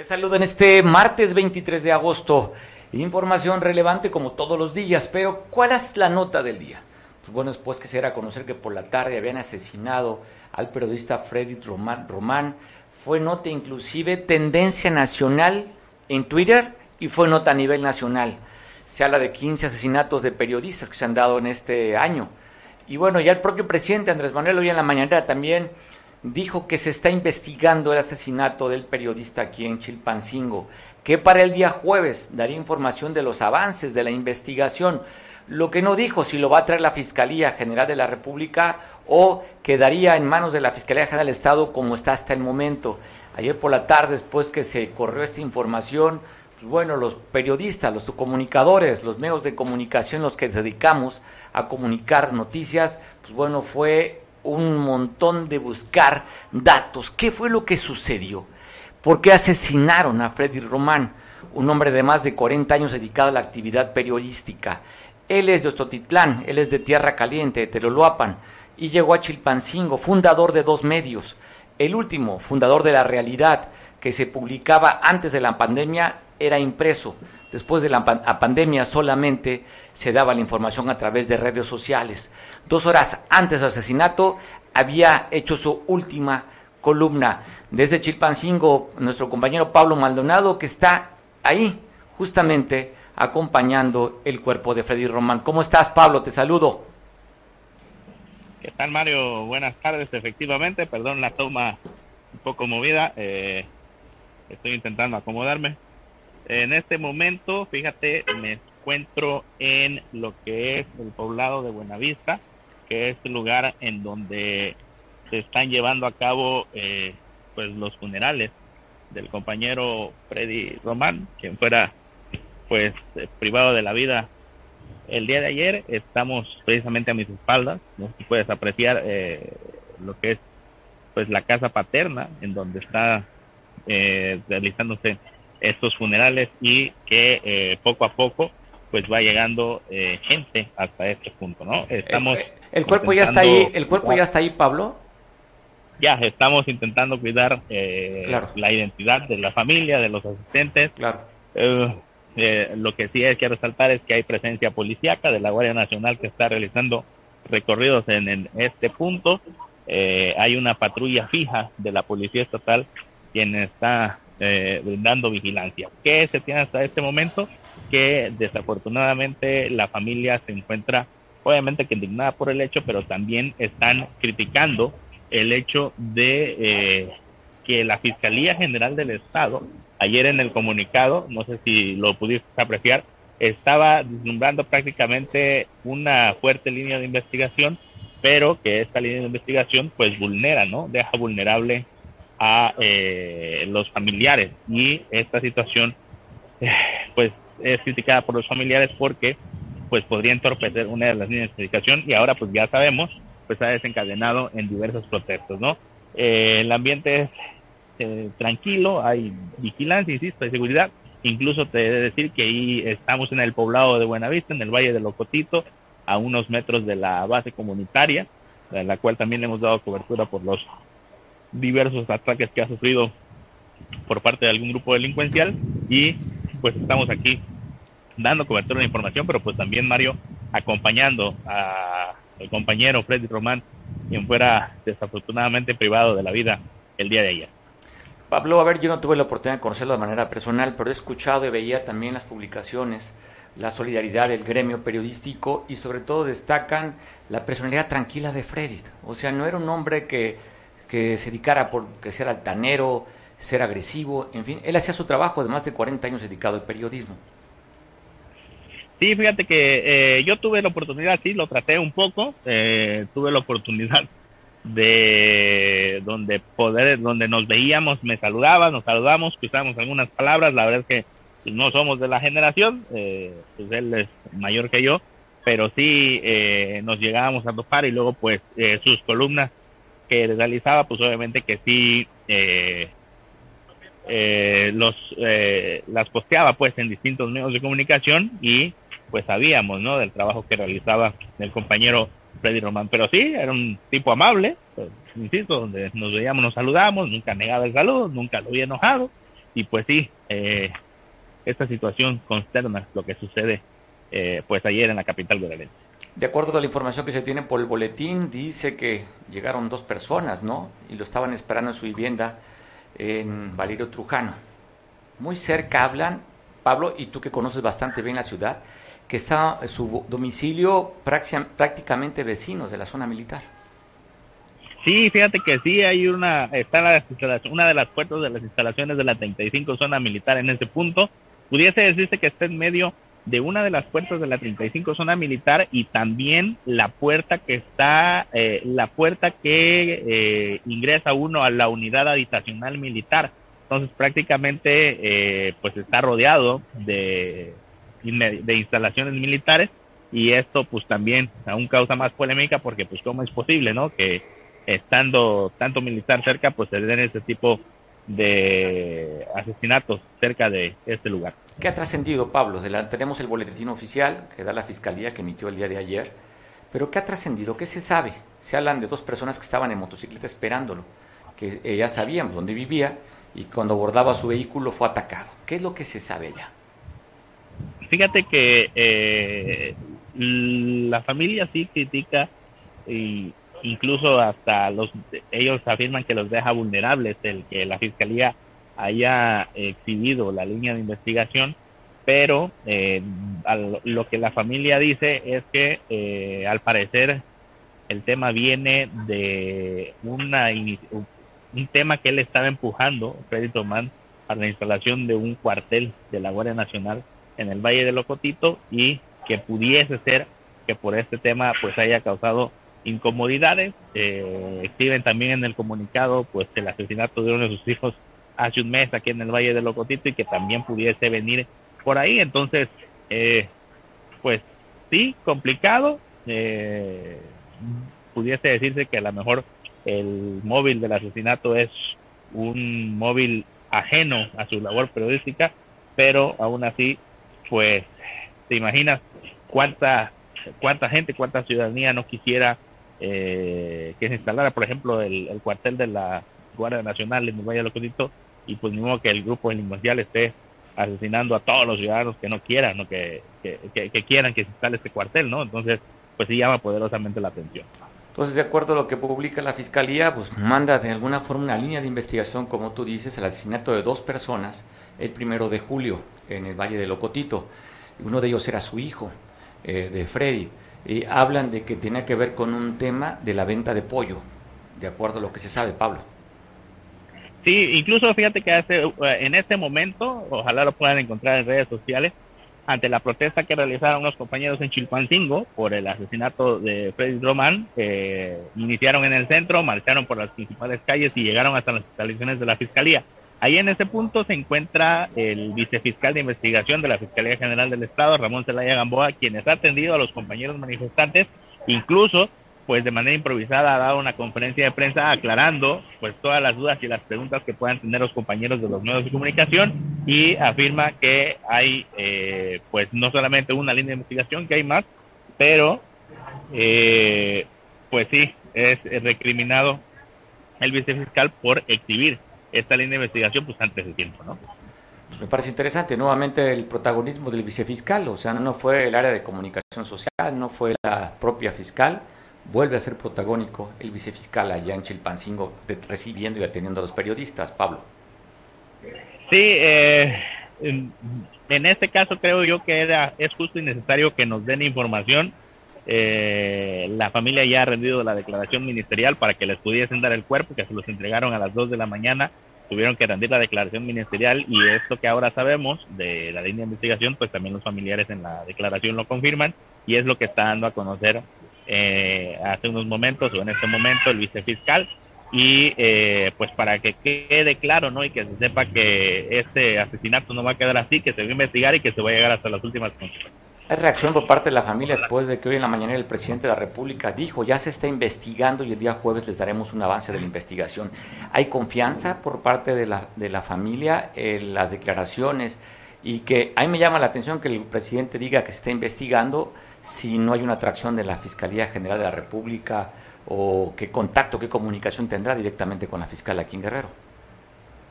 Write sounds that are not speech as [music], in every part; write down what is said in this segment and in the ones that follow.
Te saludo en este martes 23 de agosto. Información relevante como todos los días, pero ¿cuál es la nota del día? Pues bueno, después que se era conocer que por la tarde habían asesinado al periodista Freddy Román, Román, fue nota inclusive tendencia nacional en Twitter y fue nota a nivel nacional. Se habla de 15 asesinatos de periodistas que se han dado en este año. Y bueno, ya el propio presidente Andrés Manuel hoy en la mañana también dijo que se está investigando el asesinato del periodista aquí en Chilpancingo, que para el día jueves daría información de los avances de la investigación. Lo que no dijo si lo va a traer la Fiscalía General de la República o quedaría en manos de la Fiscalía General del Estado como está hasta el momento. Ayer por la tarde, después que se corrió esta información, pues bueno, los periodistas, los comunicadores, los medios de comunicación, los que dedicamos a comunicar noticias, pues bueno, fue un montón de buscar datos. ¿Qué fue lo que sucedió? ¿Por qué asesinaron a Freddy Román, un hombre de más de 40 años dedicado a la actividad periodística? Él es de Ostotitlán, él es de Tierra Caliente, de Teloloapan, y llegó a Chilpancingo, fundador de dos medios. El último, fundador de La Realidad, que se publicaba antes de la pandemia, era impreso. Después de la pandemia solamente se daba la información a través de redes sociales. Dos horas antes del asesinato había hecho su última columna. Desde Chilpancingo, nuestro compañero Pablo Maldonado, que está ahí justamente acompañando el cuerpo de Freddy Román. ¿Cómo estás, Pablo? Te saludo. ¿Qué tal, Mario? Buenas tardes, efectivamente. Perdón la toma un poco movida. Eh, estoy intentando acomodarme. En este momento, fíjate, me encuentro en lo que es el poblado de Buenavista, que es el lugar en donde se están llevando a cabo eh, pues los funerales del compañero Freddy Román, quien fuera pues eh, privado de la vida el día de ayer. Estamos precisamente a mis espaldas, no puedes apreciar eh, lo que es pues la casa paterna en donde está realizándose estos funerales y que eh, poco a poco pues va llegando eh, gente hasta este punto, ¿no? Estamos el, cuerpo ya está ahí, el cuerpo ya está ahí, Pablo. Ya estamos intentando cuidar eh, la identidad de la familia, de los asistentes. Claro. lo que sí hay que resaltar es que hay presencia policíaca de la Guardia Nacional que está realizando recorridos en, en este punto. hay una patrulla fija de la Policía Estatal quien está eh, brindando vigilancia. ¿Qué se tiene hasta este momento? Que desafortunadamente la familia se encuentra obviamente que indignada por el hecho, pero también están criticando el hecho de eh, que la Fiscalía General del Estado, ayer en el comunicado, no sé si lo pudiste apreciar, estaba deslumbrando prácticamente una fuerte línea de investigación, pero que esta línea de investigación pues vulnera, ¿no? Deja vulnerable a eh, los familiares. Y esta situación eh, pues es criticada por los familiares porque pues podría entorpecer una de las líneas de educación y ahora pues ya sabemos pues ha desencadenado en diversos protestos no eh, el ambiente es tranquilo hay vigilancia insisto hay seguridad. Incluso te he de decir que ahí estamos en el poblado de Buenavista en el valle de Locotito a unos metros de la base comunitaria a la cual también hemos dado cobertura por los diversos ataques que ha sufrido por parte de algún grupo delincuencial y pues estamos aquí dando cobertura de información, pero pues también Mario acompañando a el compañero Freddy Román, quien fuera desafortunadamente privado de la vida el día de ayer. Pablo, a ver, yo no tuve la oportunidad de conocerlo de manera personal, pero he escuchado y veía también las publicaciones, la solidaridad del gremio periodístico y sobre todo destacan la personalidad tranquila de Freddy. O sea, no era un hombre que que se dedicara por que ser altanero, ser agresivo, en fin, él hacía su trabajo de más de 40 años dedicado al periodismo. Sí, fíjate que eh, yo tuve la oportunidad, sí, lo traté un poco, eh, tuve la oportunidad de donde poder, donde nos veíamos, me saludaba, nos saludamos, cruzamos algunas palabras, la verdad es que no somos de la generación, eh, pues él es mayor que yo, pero sí eh, nos llegábamos a topar y luego pues sus columnas que realizaba, pues obviamente que sí los las posteaba pues en distintos medios de comunicación y pues sabíamos, ¿no? Del trabajo que realizaba el compañero Freddy Román. Pero sí, era un tipo amable, pues, insisto, donde nos veíamos, nos saludamos, nunca negaba el saludo, nunca lo había enojado. Y pues sí, eh, esta situación consterna lo que sucede eh, pues ayer en la capital guerrerense. De acuerdo a la información que se tiene por el boletín, dice que llegaron dos personas, ¿no? Y lo estaban esperando en su vivienda en Valerio Trujano. Muy cerca hablan, Pablo, y tú que conoces bastante bien la ciudad, que está su domicilio prácticamente vecinos de la zona militar. Sí, fíjate que sí, hay una, está una de las puertas de las instalaciones de la 35 zona militar en ese punto. Pudiese decirse que está en medio de una de las puertas de la 35 zona militar y también la puerta que está, eh, la puerta que eh, ingresa uno a la unidad habitacional militar. Entonces prácticamente eh, pues está rodeado de de instalaciones militares y esto pues también aún causa más polémica porque pues cómo es posible, ¿no? Que estando tanto militar cerca pues se den ese tipo de asesinatos cerca de este lugar. ¿Qué ha trascendido, Pablo? Tenemos el boletín oficial que da la Fiscalía que emitió el día de ayer, pero ¿qué ha trascendido? ¿Qué se sabe? Se hablan de dos personas que estaban en motocicleta esperándolo, que ya sabíamos dónde vivía y cuando abordaba su vehículo fue atacado. ¿Qué es lo que se sabe ya? Fíjate que eh, la familia sí critica y incluso hasta los ellos afirman que los deja vulnerables el que la fiscalía haya exhibido la línea de investigación, pero eh, lo que la familia dice es que eh, al parecer el tema viene de una un tema que él estaba empujando, Freddy Tomán, a la instalación de un cuartel de la Guardia Nacional en el Valle de Locotito y que pudiese ser que por este tema pues haya causado incomodidades. Eh, escriben también en el comunicado pues el asesinato de uno de sus hijos hace un mes aquí en el Valle de Locotito y que también pudiese venir por ahí. Entonces, eh, pues sí, complicado. Eh, pudiese decirse que a lo mejor el móvil del asesinato es un móvil ajeno a su labor periodística, pero aún así pues te imaginas cuánta cuánta gente, cuánta ciudadanía no quisiera eh, que se instalara, por ejemplo, el, cuartel de la Guardia Nacional en el Valle de Locodito y pues ni modo que el grupo delincuencial esté asesinando a todos los ciudadanos que no quieran, ¿no? Que, que, quieran que se instale este cuartel, ¿no? Entonces, pues sí llama poderosamente la atención. Entonces, de acuerdo a lo que publica la Fiscalía, pues manda de alguna forma una línea de investigación, como tú dices, el asesinato de dos personas el primero de julio en el Valle de Locotito. Uno de ellos era su hijo, eh, de Freddy. Y hablan de que tiene que ver con un tema de la venta de pollo, de acuerdo a lo que se sabe, Pablo. Sí, incluso fíjate que hace, eh, en este momento, ojalá lo puedan encontrar en redes sociales, ante la protesta que realizaron los compañeros en Chilpancingo por el asesinato de Freddy Román, iniciaron en el centro, marcharon por las principales calles y llegaron hasta las instalaciones de la Fiscalía. Ahí en ese punto se encuentra el vicefiscal de investigación de la Fiscalía General del Estado, Ramón Zelaya Gamboa, quien ha atendido a los compañeros manifestantes, incluso pues de manera improvisada ha dado una conferencia de prensa aclarando pues todas las dudas y las preguntas que puedan tener los compañeros de los medios de comunicación y afirma que hay eh, pues no solamente una línea de investigación, que hay más, pero eh, pues sí, es recriminado el vicefiscal por exhibir esta línea de investigación pues antes de tiempo, ¿no? Me parece interesante, nuevamente el protagonismo del vicefiscal, o sea, no fue el área de comunicación social, no fue la propia fiscal, vuelve a ser protagónico el vicefiscal allá en Chilpancingo, recibiendo y atendiendo a los periodistas, Pablo. Sí, eh, en, este caso creo yo que era es justo y necesario que nos den información. Eh, la familia ya ha rendido la declaración ministerial para que les pudiesen dar el cuerpo, que se los entregaron a las 2 de la mañana. Tuvieron que rendir la declaración ministerial y esto que ahora sabemos de la línea de investigación, pues también los familiares en la declaración lo confirman y es lo que está dando a conocer eh, hace unos momentos o en este momento el vicefiscal y eh, pues para que quede claro no y que se sepa que este asesinato no va a quedar así que se va a investigar y que se va a llegar hasta las últimas consecuencias hay reacción por parte de la familia después de que hoy en la mañana el presidente de la República dijo, ya se está investigando y el día jueves les daremos un avance de la investigación. ¿Hay confianza por parte de la, de la familia en las declaraciones? Y que a mí me llama la atención que el presidente diga que se está investigando si no hay una atracción de la Fiscalía General de la República o qué contacto, qué comunicación tendrá directamente con la fiscal aquí en Guerrero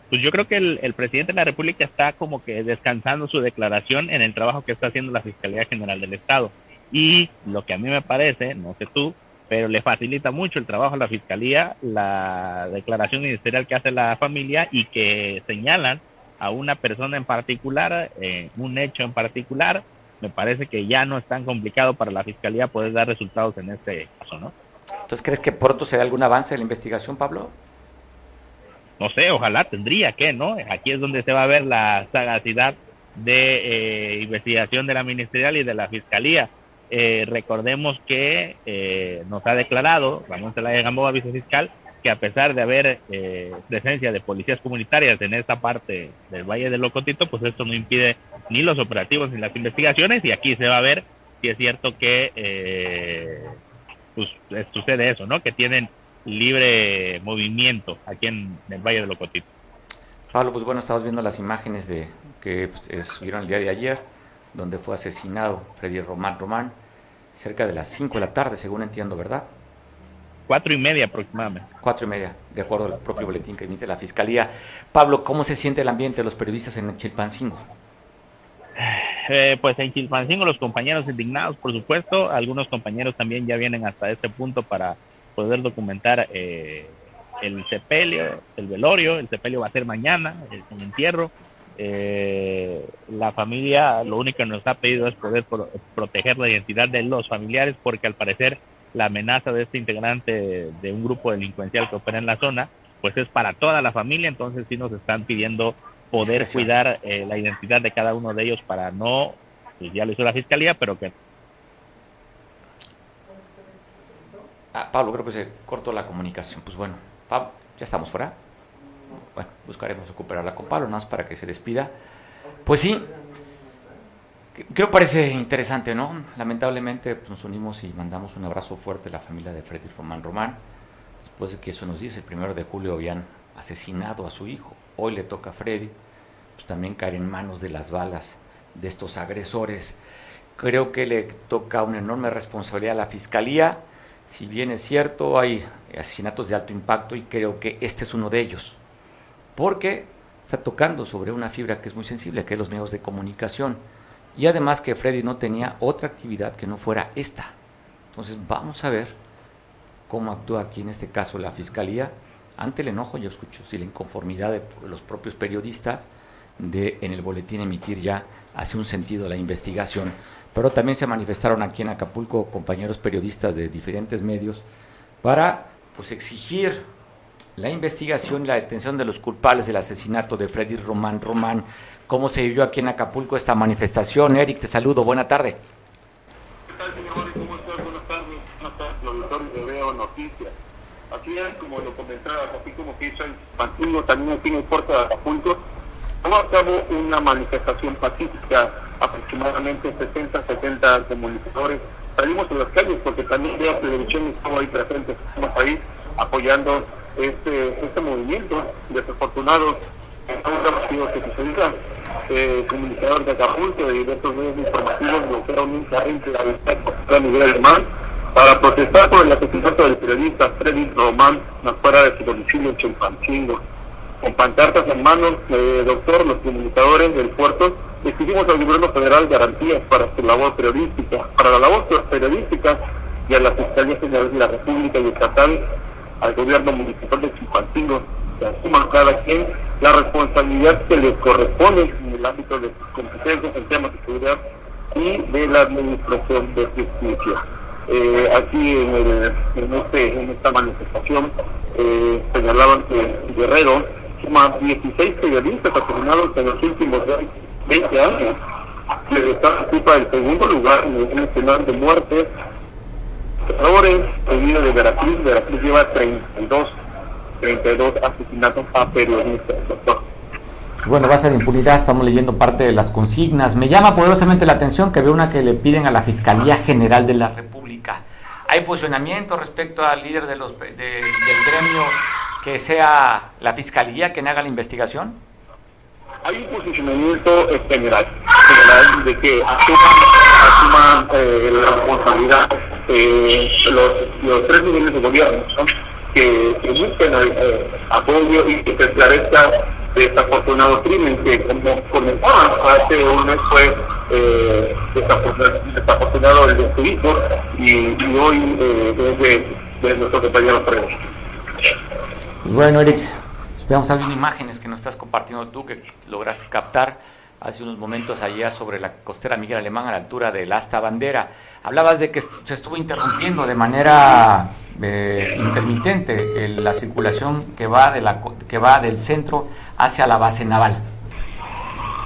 pues yo creo que el, presidente de la República está como que descansando su declaración en el trabajo que está haciendo la Fiscalía General del Estado. Y lo que a mí me parece, no sé tú, pero le facilita mucho el trabajo a la Fiscalía la declaración ministerial que hace la familia y que señalan a una persona en particular, eh, un hecho en particular, me parece que ya no es tan complicado para la Fiscalía poder dar resultados en este caso, ¿no? Entonces, ¿crees que pronto se dé algún avance en la investigación, Pablo? no sé, ojalá tendría que, ¿no? Aquí es donde se va a ver la sagacidad de eh, investigación de la ministerial y de la fiscalía. Eh, recordemos que eh, nos ha declarado Ramón Zelaya Gamboa, vicefiscal, que a pesar de haber presencia de policías comunitarias en esta parte del Valle del Locotito, pues esto no impide ni los operativos ni las investigaciones y aquí se va a ver si es cierto que pues sucede eso, ¿no? Que tienen libre movimiento aquí en, el Valle de Locotito. Pablo, pues bueno, estabas viendo las imágenes de que pues, subieron el día de ayer, donde fue asesinado Freddy Román Román, cerca de las 5 de la tarde, según entiendo, ¿verdad? Cuatro y media aproximadamente. Cuatro y media, de acuerdo al propio boletín que emite la Fiscalía. Pablo, ¿cómo se siente el ambiente de los periodistas en Chilpancingo? Eh, pues en Chilpancingo los compañeros indignados, por supuesto, algunos compañeros también ya vienen hasta este punto para poder documentar eh, el sepelio, el velorio, el sepelio va a ser mañana, el, entierro. Eh, la familia lo único que nos ha pedido es poder proteger la identidad de los familiares porque al parecer la amenaza de este integrante de un grupo delincuencial que opera en la zona pues es para toda la familia, entonces sí nos están pidiendo poder cuidar eh, la identidad de cada uno de ellos para no, pues ya lo hizo la fiscalía, pero que Ah, Pablo, creo que se cortó la comunicación. Pues bueno, Pablo, ya estamos fuera. Bueno, buscaremos recuperarla con Pablo, nada más para que se despida. Pues sí, creo que parece interesante, ¿no? Lamentablemente pues, nos unimos y mandamos un abrazo fuerte a la familia de Freddy Román Román. Después de que eso nos dice, el primero de julio habían asesinado a su hijo. Hoy le toca a Freddy, pues también caer en manos de las balas de estos agresores. Creo que le toca una enorme responsabilidad a la fiscalía si bien es cierto, hay asesinatos de alto impacto y creo que este es uno de ellos, porque está tocando sobre una fibra que es muy sensible, que es los medios de comunicación. Y además que Freddy no tenía otra actividad que no fuera esta. Entonces vamos a ver cómo actúa aquí en este caso la Fiscalía ante el enojo, yo escucho, si la inconformidad de los propios periodistas de en el boletín emitir ya hace un sentido la investigación pero también se manifestaron aquí en Acapulco compañeros periodistas de diferentes medios para pues exigir la investigación y la detención de los culpables del asesinato de Freddy Román Román. ¿Cómo se vivió aquí en Acapulco esta manifestación? Eric, te saludo, buena tarde. ¿Qué tal, señor ¿Cómo estás? Buenas tardes. Buenas tardes, auditorio de Veo Noticias. Así es, como lo comentabas, así como que hizo en también aquí en el puerto de Acapulco, vamos a cabo una manifestación pacífica aproximadamente 60, 70 comunicadores. Salimos a las calles porque también veo televisión estamos ahí presentes, estamos apoyando este, este movimiento. Desafortunado, sucediera. Eh, comunicadores de Acapulco, de diversos medios informativos, bloquearon un carril de la a nivel alemán para protestar por el asesinato del periodista Freddy Román afuera de su domicilio en Chilpancingo. Con pancartas en manos, eh, doctor, los comunicadores del puerto exigimos al gobierno federal garantías para su labor periodística, para la labor periodística y a la Fiscalía General de la República y Estatal, al gobierno municipal de Chilpancingo, que asuman cada quien la responsabilidad que les corresponde en el ámbito de sus competencias en temas de seguridad y de la administración de justicia. Eh, aquí en, el, en, este, en esta manifestación eh, señalaban que Guerrero suma 16 periodistas asesinados en los últimos años 20 años. está ocupa el segundo lugar en el nacional de muerte secuestradores, viene de Veracruz, Veracruz lleva 32, 32 asesinatos a periodistas, doctor. Pues bueno, base de impunidad, estamos leyendo parte de las consignas. Me llama poderosamente la atención que veo una que le piden a la Fiscalía General de la República. ¿Hay posicionamiento respecto al líder de los, del gremio que sea la Fiscalía quien haga la investigación? Hay un posicionamiento general, general de que asuman, asuman eh, la responsabilidad eh, los, los, tres niveles de gobierno, que, que, busquen eh, apoyo y que se esclarezca desafortunado crimen que como comentaban hace un mes fue eh, desafortunado, el de su hijo y, y hoy eh, es de, de nuestro compañero Fredo. Pues bueno, Eric, veamos algunas imágenes que nos estás compartiendo tú, que lograste captar hace unos momentos allá sobre la costera Miguel Alemán a la altura del asta bandera. Hablabas de que se estuvo interrumpiendo de manera eh, intermitente la circulación que va, de la, que va del centro hacia la base naval.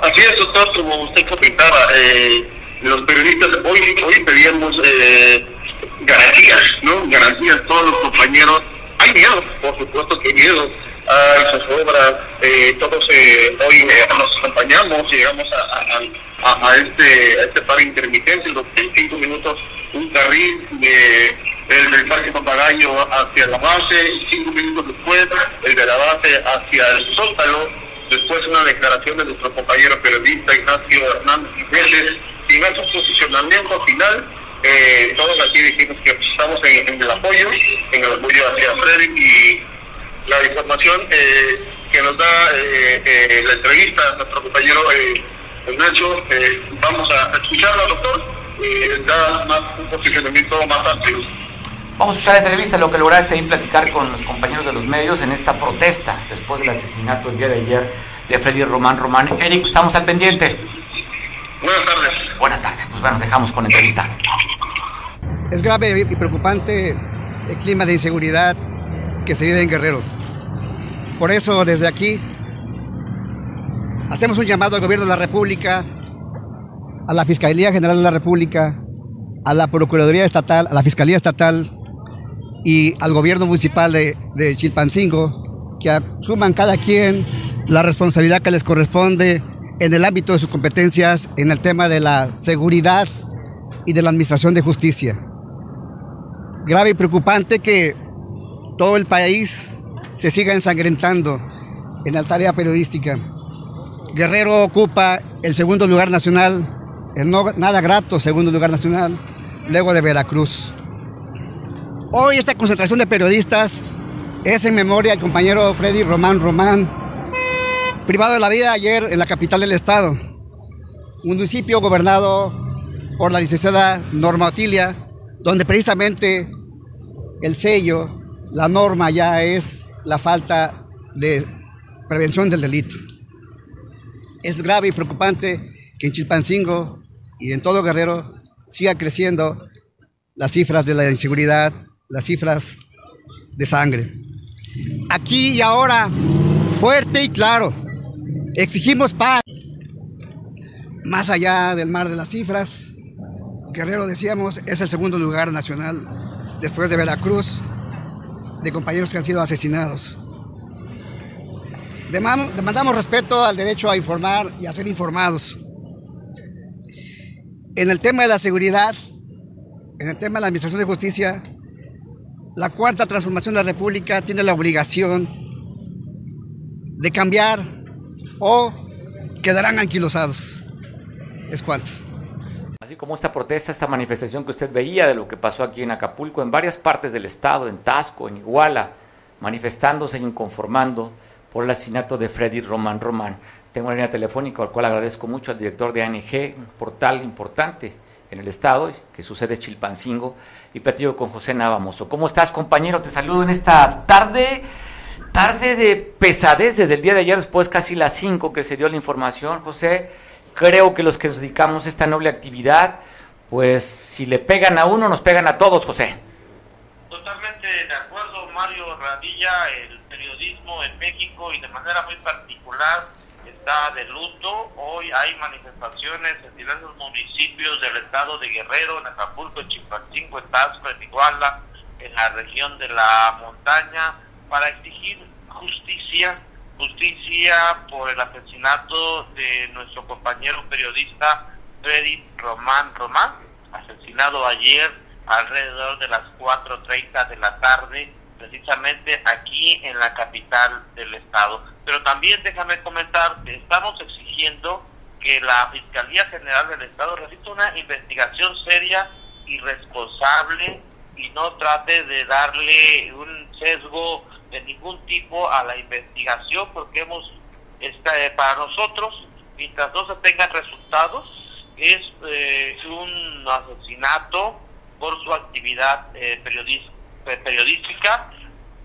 Así es, doctor, como usted comentaba, eh, los periodistas hoy, hoy pedíamos eh, garantías, ¿no? Garantías todos los compañeros. Hay miedo, por supuesto que hay miedo a sus obras. Eh, todos eh, hoy eh, nos acompañamos, llegamos a, a, este, a este par intermitente, en los cinco minutos un carril de, el del Parque Papagayo hacia la base, y cinco minutos después el de la base hacia el sótano, después una declaración de nuestro compañero periodista Ignacio Hernández Jiménez, y su posicionamiento final, eh, todos aquí dijimos que estamos en, en, el apoyo, en el apoyo hacia Freddy y la información eh, que nos da eh, eh, la entrevista nuestro compañero Nacho. vamos a escucharla, doctor, y da más, un posicionamiento más amplio. Vamos a escuchar la entrevista, lo que lograste ahí platicar con los compañeros de los medios en esta protesta después del asesinato el día de ayer de Freddy Román Román. Eric, estamos al pendiente. Buenas tardes. Buenas tardes, pues bueno, dejamos con la entrevista. Es grave y preocupante el clima de inseguridad que se vive en Guerrero. Por eso desde aquí hacemos un llamado al gobierno de la República, a la Fiscalía General de la República, a la Procuraduría Estatal, a la Fiscalía Estatal y al gobierno municipal de, de Chilpancingo, que asuman cada quien la responsabilidad que les corresponde en el ámbito de sus competencias en el tema de la seguridad y de la administración de justicia. Grave y preocupante que todo el país se siga ensangrentando en la tarea periodística. Guerrero ocupa el segundo lugar nacional, el no nada grato segundo lugar nacional, luego de Veracruz. Hoy esta concentración de periodistas es en memoria del compañero Freddy Román Román, privado de la vida ayer en la capital del estado, un municipio gobernado por la licenciada Norma Otilia, donde precisamente el sello la norma ya es la falta de prevención del delito. Es grave y preocupante que en Chilpancingo y en todo Guerrero siga creciendo las cifras de la inseguridad, las cifras de sangre. Aquí y ahora, fuerte y claro, exigimos paz. Más allá del mar de las cifras, Guerrero, decíamos, es el segundo lugar nacional después de Veracruz de compañeros que han sido asesinados. Demandamos respeto al derecho a informar y a ser informados. En el tema de la seguridad, en el tema de la administración de justicia, la cuarta transformación de la República tiene la obligación de cambiar o quedarán anquilosados. Es cuanto. Así como esta protesta, esta manifestación que usted veía de lo que pasó aquí en Acapulco, en varias partes del estado, en Tasco, en Iguala, manifestándose e inconformando por el asesinato de Freddy Román Román. Tengo una línea telefónica al cual agradezco mucho al director de ANG, un portal importante en el estado, que sucede Chilpancingo, y platico con José Navamoso. ¿Cómo estás, compañero? Te saludo en esta tarde, tarde de pesadez desde el día de ayer, después casi las 5 que se dio la información, José creo que los que dedicamos esta noble actividad, pues si le pegan a uno, nos pegan a todos, José. Totalmente de acuerdo, Mario Radilla, el periodismo en México y de manera muy particular está de luto. Hoy hay manifestaciones en diversos municipios del estado de Guerrero, en Acapulco, en Chimpancingo, en Tasco, en Iguala, en la región de la montaña, para exigir justicia, justicia por el asesinato de nuestro compañero periodista Freddy Román Román, asesinado ayer alrededor de las 4.30 de la tarde, precisamente aquí en la capital del estado. Pero también déjame comentar estamos exigiendo que la Fiscalía General del Estado realice una investigación seria y responsable y no trate de darle un sesgo de ningún tipo a la investigación porque hemos este, para nosotros mientras no se tengan resultados es eh, un asesinato por su actividad eh, periodística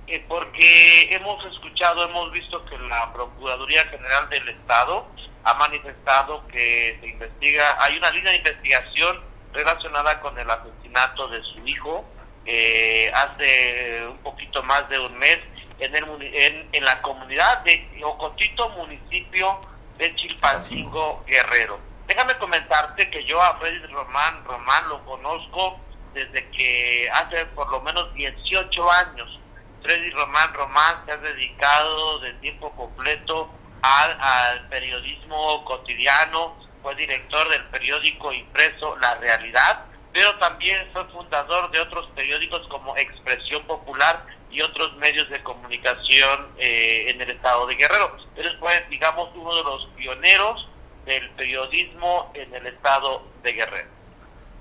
eh, porque hemos escuchado, hemos visto que la Procuraduría General del Estado ha manifestado que se investiga, hay una línea de investigación relacionada con el asesinato de su hijo eh, hace un poquito más de un mes en, el, en, en la comunidad de Ocotito, municipio de Chilpancingo, Guerrero. Déjame comentarte que yo a Freddy Román, Román lo conozco desde que hace por lo menos 18 años Freddy Román Román se ha dedicado de tiempo completo al, periodismo cotidiano, fue director del periódico impreso La Realidad, pero también fue fundador de otros periódicos como Expresión Popular y otros medios de comunicación eh, en el estado de Guerrero. Él fue, digamos, uno de los pioneros del periodismo en el estado de Guerrero.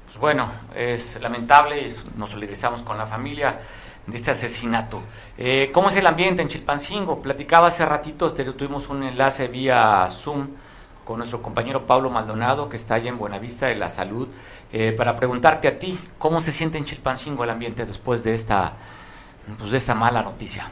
Pues bueno, es lamentable, nos solidarizamos con la familia de este asesinato. Eh, ¿Cómo es el ambiente en Chilpancingo? Platicaba hace ratito, tuvimos un enlace vía Zoom con nuestro compañero Pablo Maldonado, que está allá en Buenavista de la Salud, eh, para preguntarte a ti, ¿cómo se siente en Chilpancingo el ambiente después de esta, pues de esta mala noticia?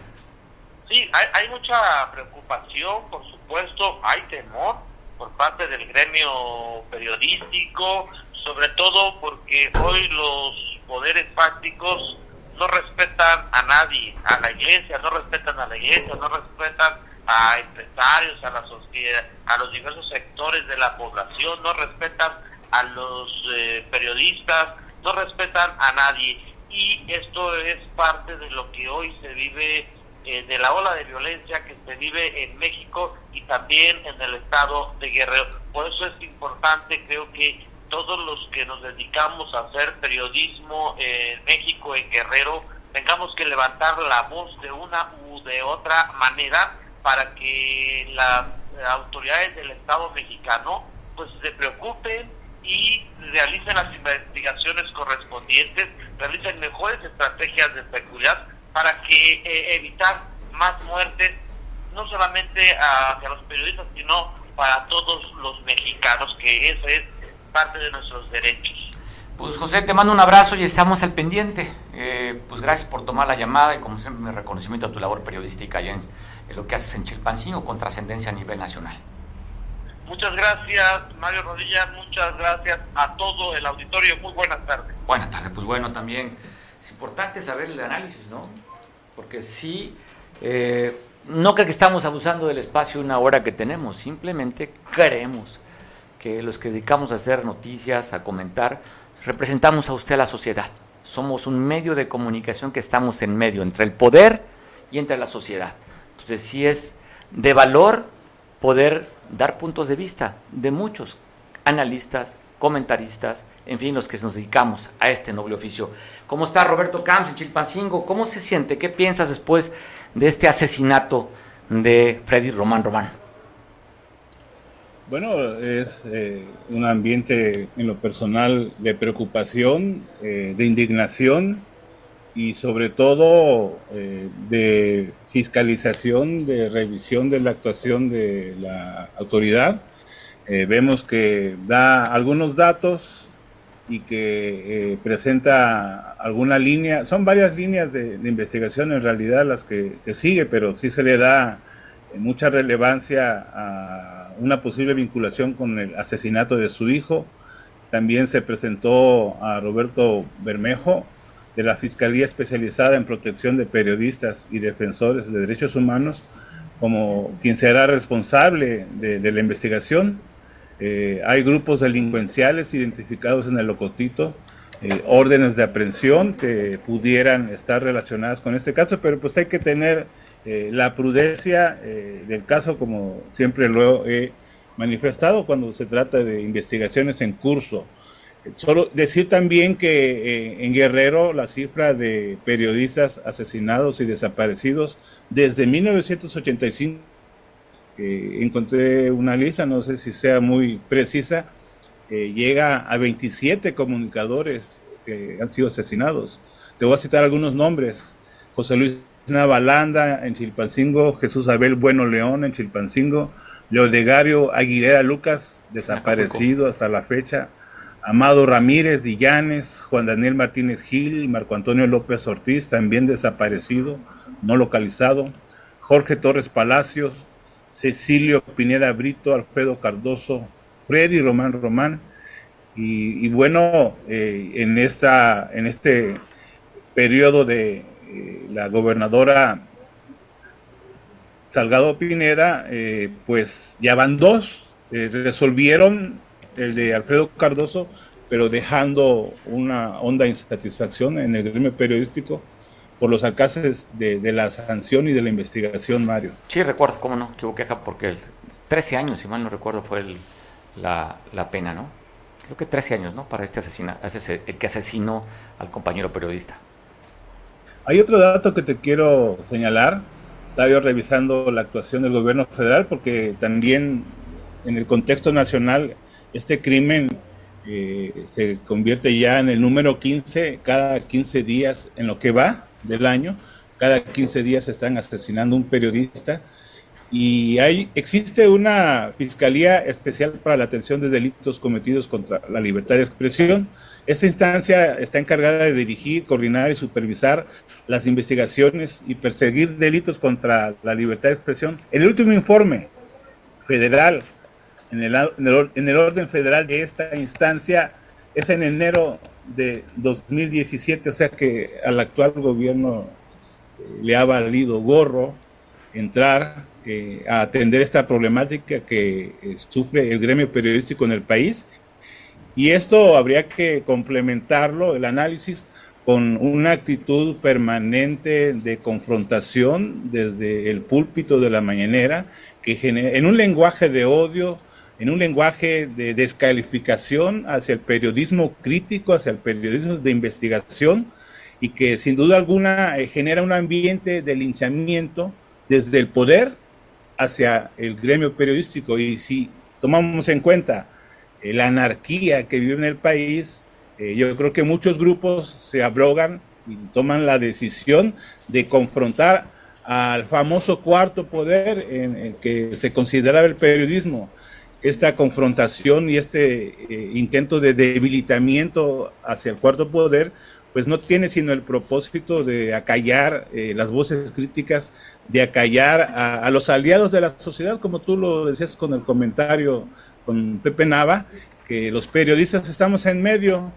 Sí, hay, hay mucha preocupación, por supuesto, hay temor por parte del gremio periodístico, sobre todo porque hoy los poderes fácticos no respetan a nadie, a la iglesia, no respetan a la iglesia, no respetan a empresarios, a la sociedad, a los diversos sectores de la población, no respetan a los eh, periodistas, no respetan a nadie. Y esto es parte de lo que hoy se vive, eh, de la ola de violencia que se vive en México y también en el estado de Guerrero. Por eso es importante, creo que todos los que nos dedicamos a hacer periodismo en México, en Guerrero, tengamos que levantar la voz de una u de otra manera para que las autoridades del Estado mexicano pues se preocupen y realicen las investigaciones correspondientes, realicen mejores estrategias de seguridad para que eh, evitar más muertes, no solamente hacia los periodistas, sino para todos los mexicanos, que ese es parte de nuestros derechos. Pues José, te mando un abrazo y estamos al pendiente. Eh, pues gracias por tomar la llamada y como siempre mi reconocimiento a tu labor periodística y en, lo que haces en Chilpancingo con trascendencia a nivel nacional. Muchas gracias, Mario Rodilla, muchas gracias a todo el auditorio. Muy buenas tardes. Buenas tardes, pues bueno, también es importante saber el análisis, ¿no? Porque sí, eh, no creo que estamos abusando del espacio una hora que tenemos, simplemente creemos que los que dedicamos a hacer noticias, a comentar, representamos a usted a la sociedad. Somos un medio de comunicación que estamos en medio entre el poder y entre la sociedad. Entonces sí es de valor poder dar puntos de vista de muchos analistas, comentaristas, en fin, los que nos dedicamos a este noble oficio. ¿Cómo está Roberto Camps en Chilpancingo? ¿Cómo se siente? ¿Qué piensas después de este asesinato de Freddy Román Román? Bueno, es eh, un ambiente en lo personal de preocupación, eh, de indignación y sobre todo eh, de fiscalización, de revisión de la actuación de la autoridad. vemos que da algunos datos y que presenta alguna línea, son varias líneas de, investigación en realidad las que, que sigue, pero sí se le da mucha relevancia a una posible vinculación con el asesinato de su hijo. También se presentó a Roberto Bermejo de la Fiscalía Especializada en Protección de Periodistas y Defensores de Derechos Humanos como quien será responsable de, la investigación. Eh, hay grupos delincuenciales identificados en el Locotito, eh, órdenes de aprehensión que pudieran estar relacionadas con este caso, pero pues hay que tener eh, la prudencia del caso como siempre lo he manifestado cuando se trata de investigaciones en curso. Solo decir también que eh, en Guerrero la cifra de periodistas asesinados y desaparecidos desde 1985, eh, encontré una lista, no sé si sea muy precisa, eh, llega a 27 comunicadores que han sido asesinados. Te voy a citar algunos nombres. José Luis Navalanda en Chilpancingo, Jesús Abel Bueno León en Chilpancingo, Leodegario Aguilera Lucas, desaparecido hasta la fecha, Amado Ramírez Dillanes, Juan Daniel Martínez Gil, Marco Antonio López Ortiz, también desaparecido, no localizado, Jorge Torres Palacios, Cecilio Pineda Brito, Alfredo Cardoso, Freddy Román Román, y, bueno, eh, en, esta, en este periodo de eh, la gobernadora Salgado Pineda, eh, pues ya van dos, resolvieron el de Alfredo Cardoso, pero dejando una honda insatisfacción en el gremio periodístico por los alcances de, la sanción y de la investigación, Mario. Sí, recuerdo, cómo no, que hubo queja porque 13 años, si mal no recuerdo, fue la, pena, ¿no? Creo que 13 años, ¿no? Para este asesina, el que asesinó al compañero periodista. Hay otro dato que te quiero señalar. Estaba yo revisando la actuación del gobierno federal porque también en el contexto nacional este crimen eh, se convierte ya en el número 15 cada 15 días en lo que va del año. Cada 15 días están asesinando un periodista y hay, existe una Fiscalía Especial para la Atención de Delitos Cometidos contra la Libertad de Expresión. Esta instancia está encargada de dirigir, coordinar y supervisar las investigaciones y perseguir delitos contra la libertad de expresión. El último informe federal en el, en el, orden federal de esta instancia es en enero de 2017, o sea que al actual gobierno eh, le ha valido gorro entrar eh, a atender esta problemática que eh, sufre el gremio periodístico en el país. Y esto habría que complementarlo, el análisis, con una actitud permanente de confrontación desde el púlpito de la mañanera, que en un lenguaje de odio, en un lenguaje de descalificación hacia el periodismo crítico, hacia el periodismo de investigación, y que sin duda alguna eh, genera un ambiente de linchamiento desde el poder hacia el gremio periodístico. Y si tomamos en cuenta eh, la anarquía que vive en el país, eh, yo creo que muchos grupos se abrogan y toman la decisión de confrontar al famoso cuarto poder en el que se consideraba el periodismo esta confrontación y este eh, intento de debilitamiento hacia el cuarto poder, pues no tiene sino el propósito de acallar eh, las voces críticas, de acallar a, los aliados de la sociedad, como tú lo decías con el comentario con Pepe Nava, que los periodistas estamos en medio,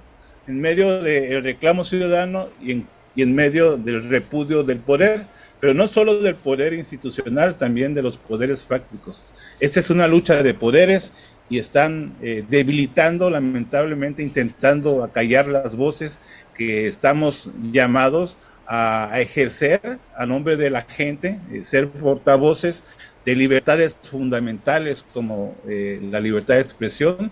en medio del reclamo ciudadano y en, y en medio del repudio del poder pero no solo del poder institucional, también de los poderes fácticos. Esta es una lucha de poderes y están eh, debilitando, lamentablemente, intentando acallar las voces que estamos llamados a, ejercer a nombre de la gente, eh, ser portavoces de libertades fundamentales como eh, la libertad de expresión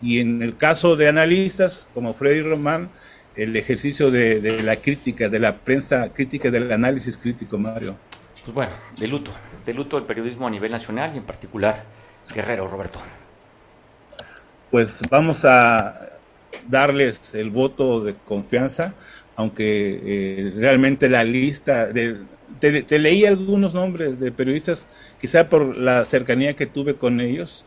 y en el caso de analistas como Freddy Román, el ejercicio de, la crítica, de la prensa crítica, del análisis crítico, Mario. Pues bueno, de luto, de luto el periodismo a nivel nacional y en particular Guerrero, Roberto. Pues vamos a darles el voto de confianza, aunque eh, realmente la lista de... te, leí algunos nombres de periodistas, quizá por la cercanía que tuve con ellos,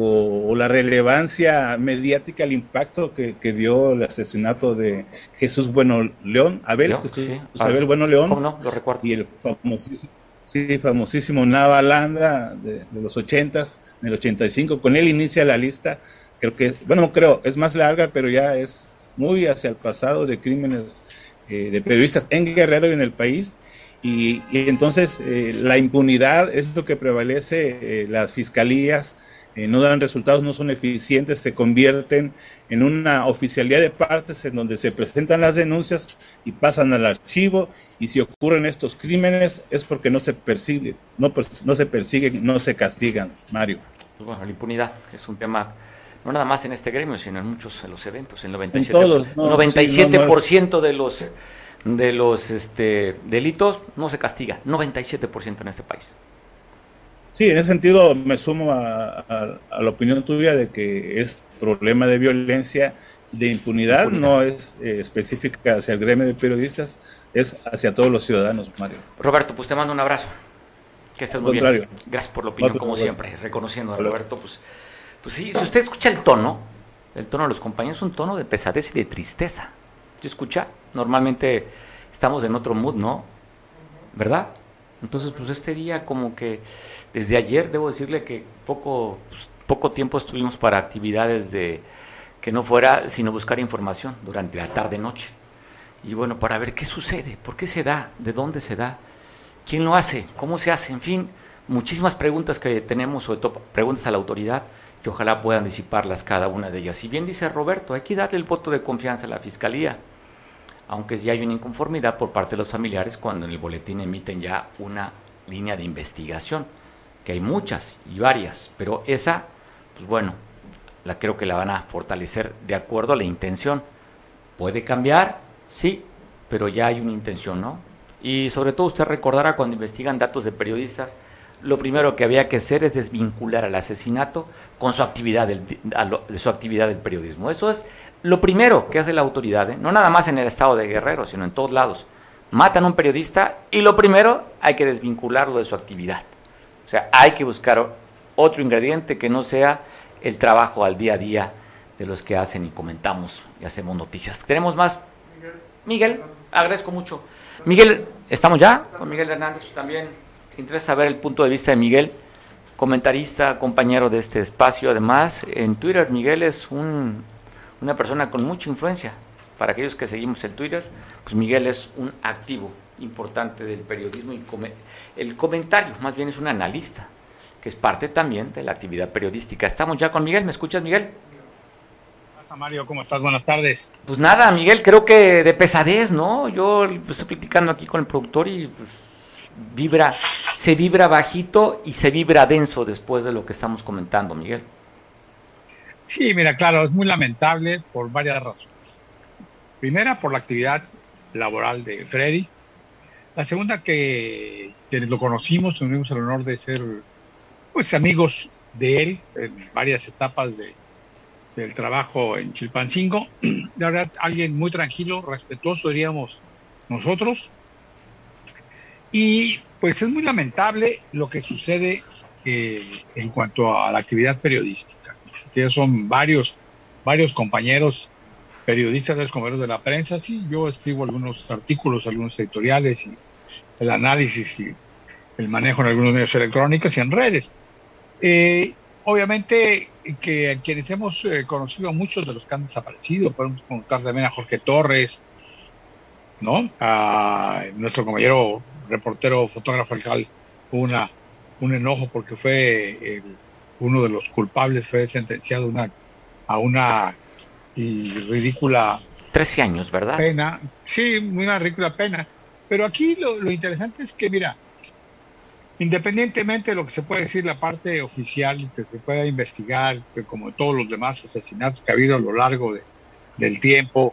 o, la relevancia mediática, el impacto que, dio el asesinato de Jesús Bueno León, Abel, Jesús, Abel Bueno León, no? Lo recuerdo. y el famosísimo, sí, famosísimo Nava Landa de, los ochentas, en el 85, con él inicia la lista, creo que, bueno, no creo, es más larga, pero ya es muy hacia el pasado de crímenes eh, de periodistas en Guerrero y en el país, Y, entonces eh, la impunidad es lo que prevalece, las fiscalías no dan resultados, no son eficientes, se convierten en una oficialidad de partes en donde se presentan las denuncias y pasan al archivo y si ocurren estos crímenes es porque no se persigue, no, no se persiguen, no se castigan, Mario. Bueno, la impunidad es un tema no nada más en este gremio, sino en muchos de los eventos. El 97%, 97 de los de los este, delitos no se castiga, 97% en este país. Sí, en ese sentido me sumo a, la opinión tuya de que es problema de violencia, de impunidad, no es eh, específica hacia el gremio de periodistas, es hacia todos los ciudadanos, Mario. Roberto, pues te mando un abrazo. Que estés muy bien. Gracias por la opinión, como siempre, reconociendo a Roberto. Pues, pues sí, si usted escucha el tono, el tono de los compañeros es un tono de pesadez y de tristeza. ¿Se escucha? Normalmente estamos en otro mood, ¿no? ¿Verdad? Entonces, pues este día como que desde ayer debo decirle que poco, pues, poco tiempo estuvimos para actividades de que no fuera sino buscar información durante la tarde-noche. Y bueno, para ver qué sucede, por qué se da, de dónde se da, ¿Quién lo hace? ¿Cómo se hace? En fin, muchísimas preguntas que tenemos, sobre todo preguntas a la autoridad, que ojalá puedan disiparlas cada una de ellas. Si bien dice Roberto, hay que darle el voto de confianza a la Fiscalía, aunque ya hay una inconformidad por parte de los familiares cuando en el boletín emiten ya una línea de investigación, que hay muchas y varias, pero esa, pues bueno, la creo que la van a fortalecer de acuerdo a la intención. ¿Puede cambiar? Sí, pero ya hay una intención, ¿no? Y sobre todo usted recordará cuando investigan datos de periodistas, lo primero que había que hacer es desvincular al asesinato con su actividad del, de su actividad del periodismo. Eso es lo primero que hace la autoridad, ¿eh? no nada más en el estado de Guerrero, sino en todos lados. Matan a un periodista y lo primero hay que desvincularlo de su actividad. O sea, hay que buscar otro ingrediente que no sea el trabajo al día a día de los que hacen y comentamos y hacemos noticias. ¿Tenemos más? Miguel, agradezco mucho. Miguel, ¿estamos ya? Con Miguel Hernández pues, también. Interesa saber el punto de vista de Miguel, comentarista, compañero de este espacio. Además, en Twitter, Miguel es un, una persona con mucha influencia. Para aquellos que seguimos el Twitter, pues Miguel es un activo importante del periodismo y el comentario, más bien es un analista, que es parte también de la actividad periodística. Estamos ya con Miguel, ¿me escuchas Miguel? Mario? ¿Cómo estás? Buenas tardes. Pues nada, Miguel, creo que de pesadez, ¿no? Yo estoy platicando aquí con el productor y pues vibra, se vibra bajito y se vibra denso después de lo que estamos comentando, Miguel. Sí, mira, claro, es muy lamentable por varias razones. Primera, por la actividad laboral de Freddy. La segunda, que quienes lo conocimos, tuvimos el honor de ser pues amigos de él en varias etapas de, del trabajo en Chilpancingo. [clears throat] La verdad, alguien muy tranquilo, respetuoso, diríamos nosotros. Y pues es muy lamentable lo que sucede eh, en cuanto a la actividad periodística. Que son varios, varios compañeros periodistas, los compañeros de la prensa. Sí, yo escribo algunos artículos, algunos editoriales y el análisis y el manejo en algunos medios electrónicos y en redes. Eh, obviamente que quienes hemos eh, conocido a muchos de los que han desaparecido, podemos contar también a Jorge Torres, ¿no? A nuestro compañero reportero, fotógrafo alcal, una, un enojo porque fue uno de los culpables, fue sentenciado una, a una ridícula... 13 años, ¿verdad? Pena, sí, una ridícula pena. Pero aquí lo, lo interesante es que, mira, Independientemente de lo que se puede decir la parte oficial, que se pueda investigar, que como todos los demás asesinatos que ha habido a lo largo del tiempo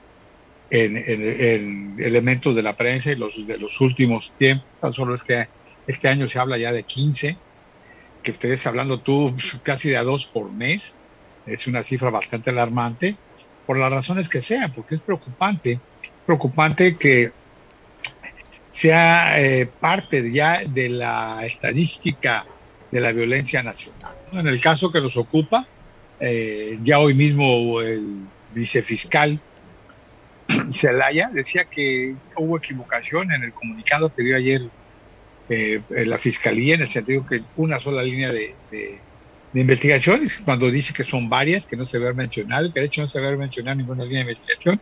en, elementos de la prensa y los de los últimos tiempos, tan solo es que este año se habla ya de 15, que ustedes hablando tú casi de a dos por mes, es una cifra bastante alarmante, por las razones que sean, porque es preocupante, preocupante que sea eh, parte ya de la estadística de la violencia nacional. En el caso que nos ocupa, eh, ya hoy mismo el vicefiscal Celaya decía que hubo equivocación en el comunicado que dio ayer eh, la fiscalía, en el sentido que una sola línea de, de, investigación, cuando dice que son varias, que no se ve mencionado, que de hecho no se ve mencionado ninguna línea de investigación,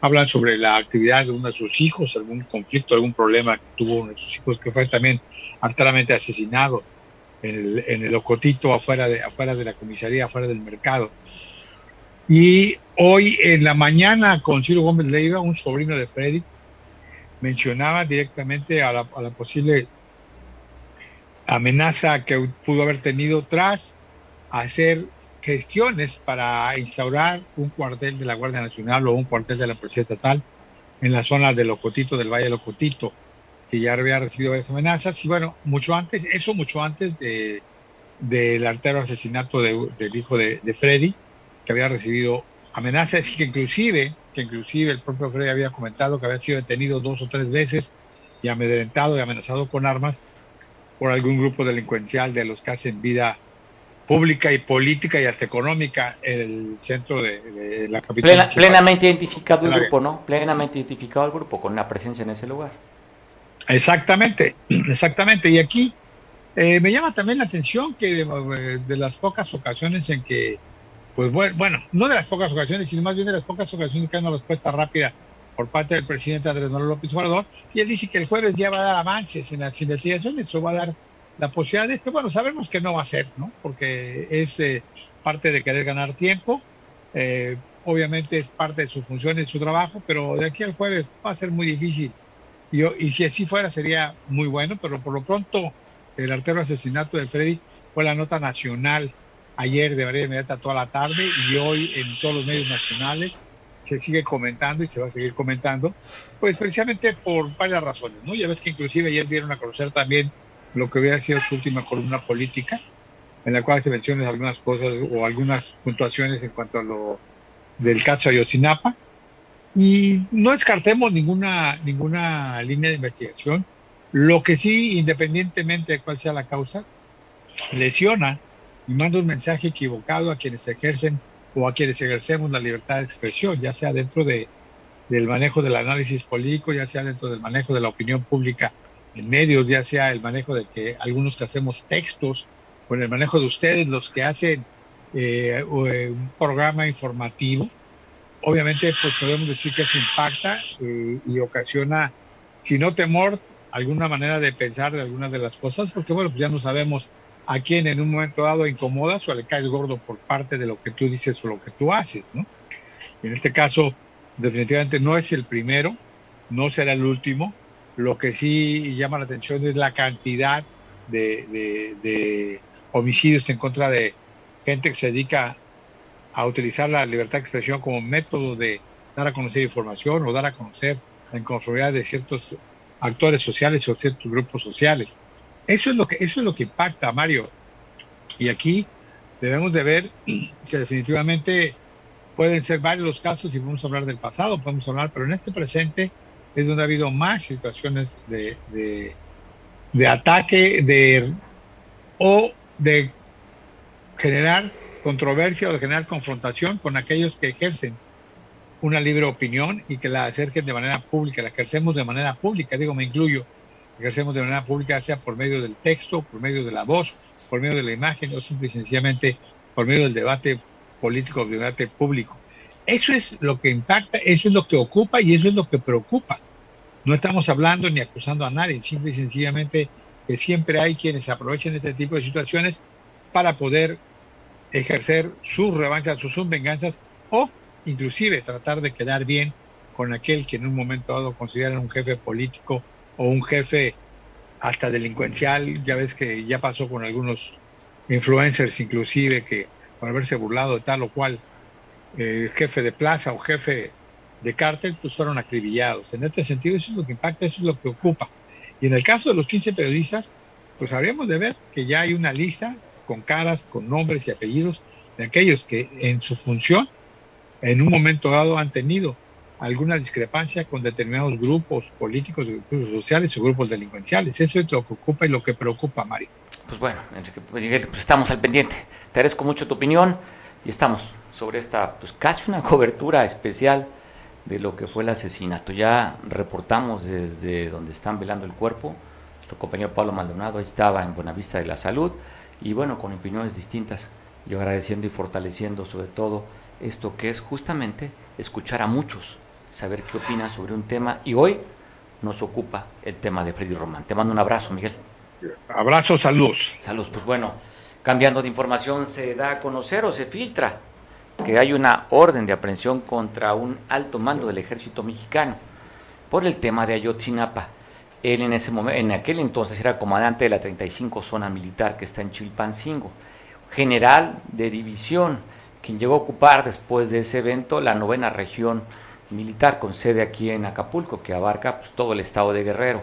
hablan sobre la actividad de uno de sus hijos, algún conflicto, algún problema que tuvo uno de sus hijos, que fue también altamente asesinado en el, en el Ocotito, afuera de, afuera de la comisaría, afuera del mercado. Y hoy en la mañana con Ciro Gómez Leiva, un sobrino de Freddy, mencionaba directamente a la, posible amenaza que pudo haber tenido tras hacer gestiones para instaurar un cuartel de la Guardia Nacional o un cuartel de la Policía Estatal en la zona de Locotito, del Valle de Locotito, que ya había recibido varias amenazas. Y bueno, mucho antes, eso mucho antes de del artero asesinato de, del hijo de, Freddy, que había recibido amenazas que inclusive, que inclusive el propio Freddy había comentado que había sido detenido dos o tres veces y amedrentado y amenazado con armas por algún grupo delincuencial de los que hacen vida pública y política y hasta económica en el centro de, de la capital. Plena, plenamente identificado el grupo, ¿no? Plenamente identificado el grupo con una presencia en ese lugar. Exactamente, [clears throat] exactamente. Y aquí eh, me llama también la atención que de, de, las pocas ocasiones en que, pues bueno, bueno, no de las pocas ocasiones, sino más bien de las pocas ocasiones que hay una respuesta rápida por parte del presidente Andrés Manuel López Obrador, y él dice que el jueves ya va a dar avances en las investigaciones, o va a dar la posibilidad de esto, bueno, sabemos que no va a ser, ¿no? Porque es eh, parte de querer ganar tiempo, eh, obviamente es parte de su función y su trabajo, pero de aquí al jueves va a ser muy difícil. Y, y si así fuera sería muy bueno, pero por lo pronto el artero asesinato de Freddy fue la nota nacional ayer de manera inmediata toda la tarde y hoy en todos los medios nacionales se sigue comentando y se va a seguir comentando, pues precisamente por varias razones, ¿no? Ya ves que inclusive ayer dieron a conocer también lo que hubiera sido su última columna política, en la cual se mencionan algunas cosas o algunas puntuaciones en cuanto a lo del caso Ayotzinapa. Y no descartemos ninguna, ninguna línea de investigación. Lo que sí, independientemente de cuál sea la causa, lesiona y manda un mensaje equivocado a quienes ejercen o a quienes ejercemos la libertad de expresión, ya sea dentro de, del manejo del análisis político, ya sea dentro del manejo de la opinión pública en medios, ya sea el manejo de que algunos que hacemos textos, o en el manejo de ustedes, los que hacen eh, un programa informativo, obviamente pues podemos decir que eso impacta eh, y ocasiona, si no temor, alguna manera de pensar de algunas de las cosas, porque bueno, pues ya no sabemos a quién en un momento dado incomodas o le caes gordo por parte de lo que tú dices o lo que tú haces, ¿no? En este caso, definitivamente no es el primero, no será el último, lo que sí llama la atención es la cantidad de, de, de, homicidios en contra de gente que se dedica a utilizar la libertad de expresión como método de dar a conocer información o dar a conocer la inconformidad de ciertos actores sociales o ciertos grupos sociales. Eso es lo que, eso es lo que impacta, Mario. Y aquí debemos de ver [clears throat] que definitivamente pueden ser varios los casos y podemos hablar del pasado, podemos hablar, pero en este presente es donde ha habido más situaciones de, de, de ataque de, o de generar controversia o de generar confrontación con aquellos que ejercen una libre opinión y que la acerquen de manera pública, la ejercemos de manera pública, digo, me incluyo, ejercemos de manera pública, sea por medio del texto, por medio de la voz, por medio de la imagen o simple y sencillamente por medio del debate político, del debate público. Eso es lo que impacta, eso es lo que ocupa y eso es lo que preocupa. No estamos hablando ni acusando a nadie, simple y sencillamente que siempre hay quienes aprovechen este tipo de situaciones para poder ejercer sus revanchas, sus venganzas o inclusive tratar de quedar bien con aquel que en un momento dado consideran un jefe político o un jefe hasta delincuencial. Ya ves que ya pasó con algunos influencers inclusive que por haberse burlado de tal o cual eh, jefe de plaza o jefe de cártel, pues fueron acribillados. En este sentido, eso es lo que impacta, eso es lo que ocupa. Y en el caso de los 15 periodistas, pues habríamos de ver que ya hay una lista con caras, con nombres y apellidos de aquellos que en su función, en un momento dado, han tenido alguna discrepancia con determinados grupos políticos, grupos sociales o grupos delincuenciales. Eso es lo que ocupa y lo que preocupa, Mario. Pues bueno, Enrique, pues estamos al pendiente. Te agradezco mucho tu opinión y estamos sobre esta, pues casi una [laughs] cobertura especial de lo que fue el asesinato. Ya reportamos desde donde están velando el cuerpo. Nuestro compañero Pablo Maldonado estaba en Buenavista de la Salud y bueno, con opiniones distintas. Yo agradeciendo y fortaleciendo sobre todo esto que es justamente escuchar a muchos saber qué opinan sobre un tema y hoy nos ocupa el tema de Freddy Román. Te mando un abrazo, Miguel. Abrazo, saludos. Saludos, pues bueno, cambiando de información, se da a conocer o se filtra que hay una orden de aprehensión contra un alto mando del ejército mexicano por el tema de Ayotzinapa. Él en, ese momento, en aquel entonces era comandante de la 35 zona militar que está en Chilpancingo, general de división, quien llegó a ocupar después de ese evento la novena región militar con sede aquí en Acapulco, que abarca pues, todo el estado de Guerrero.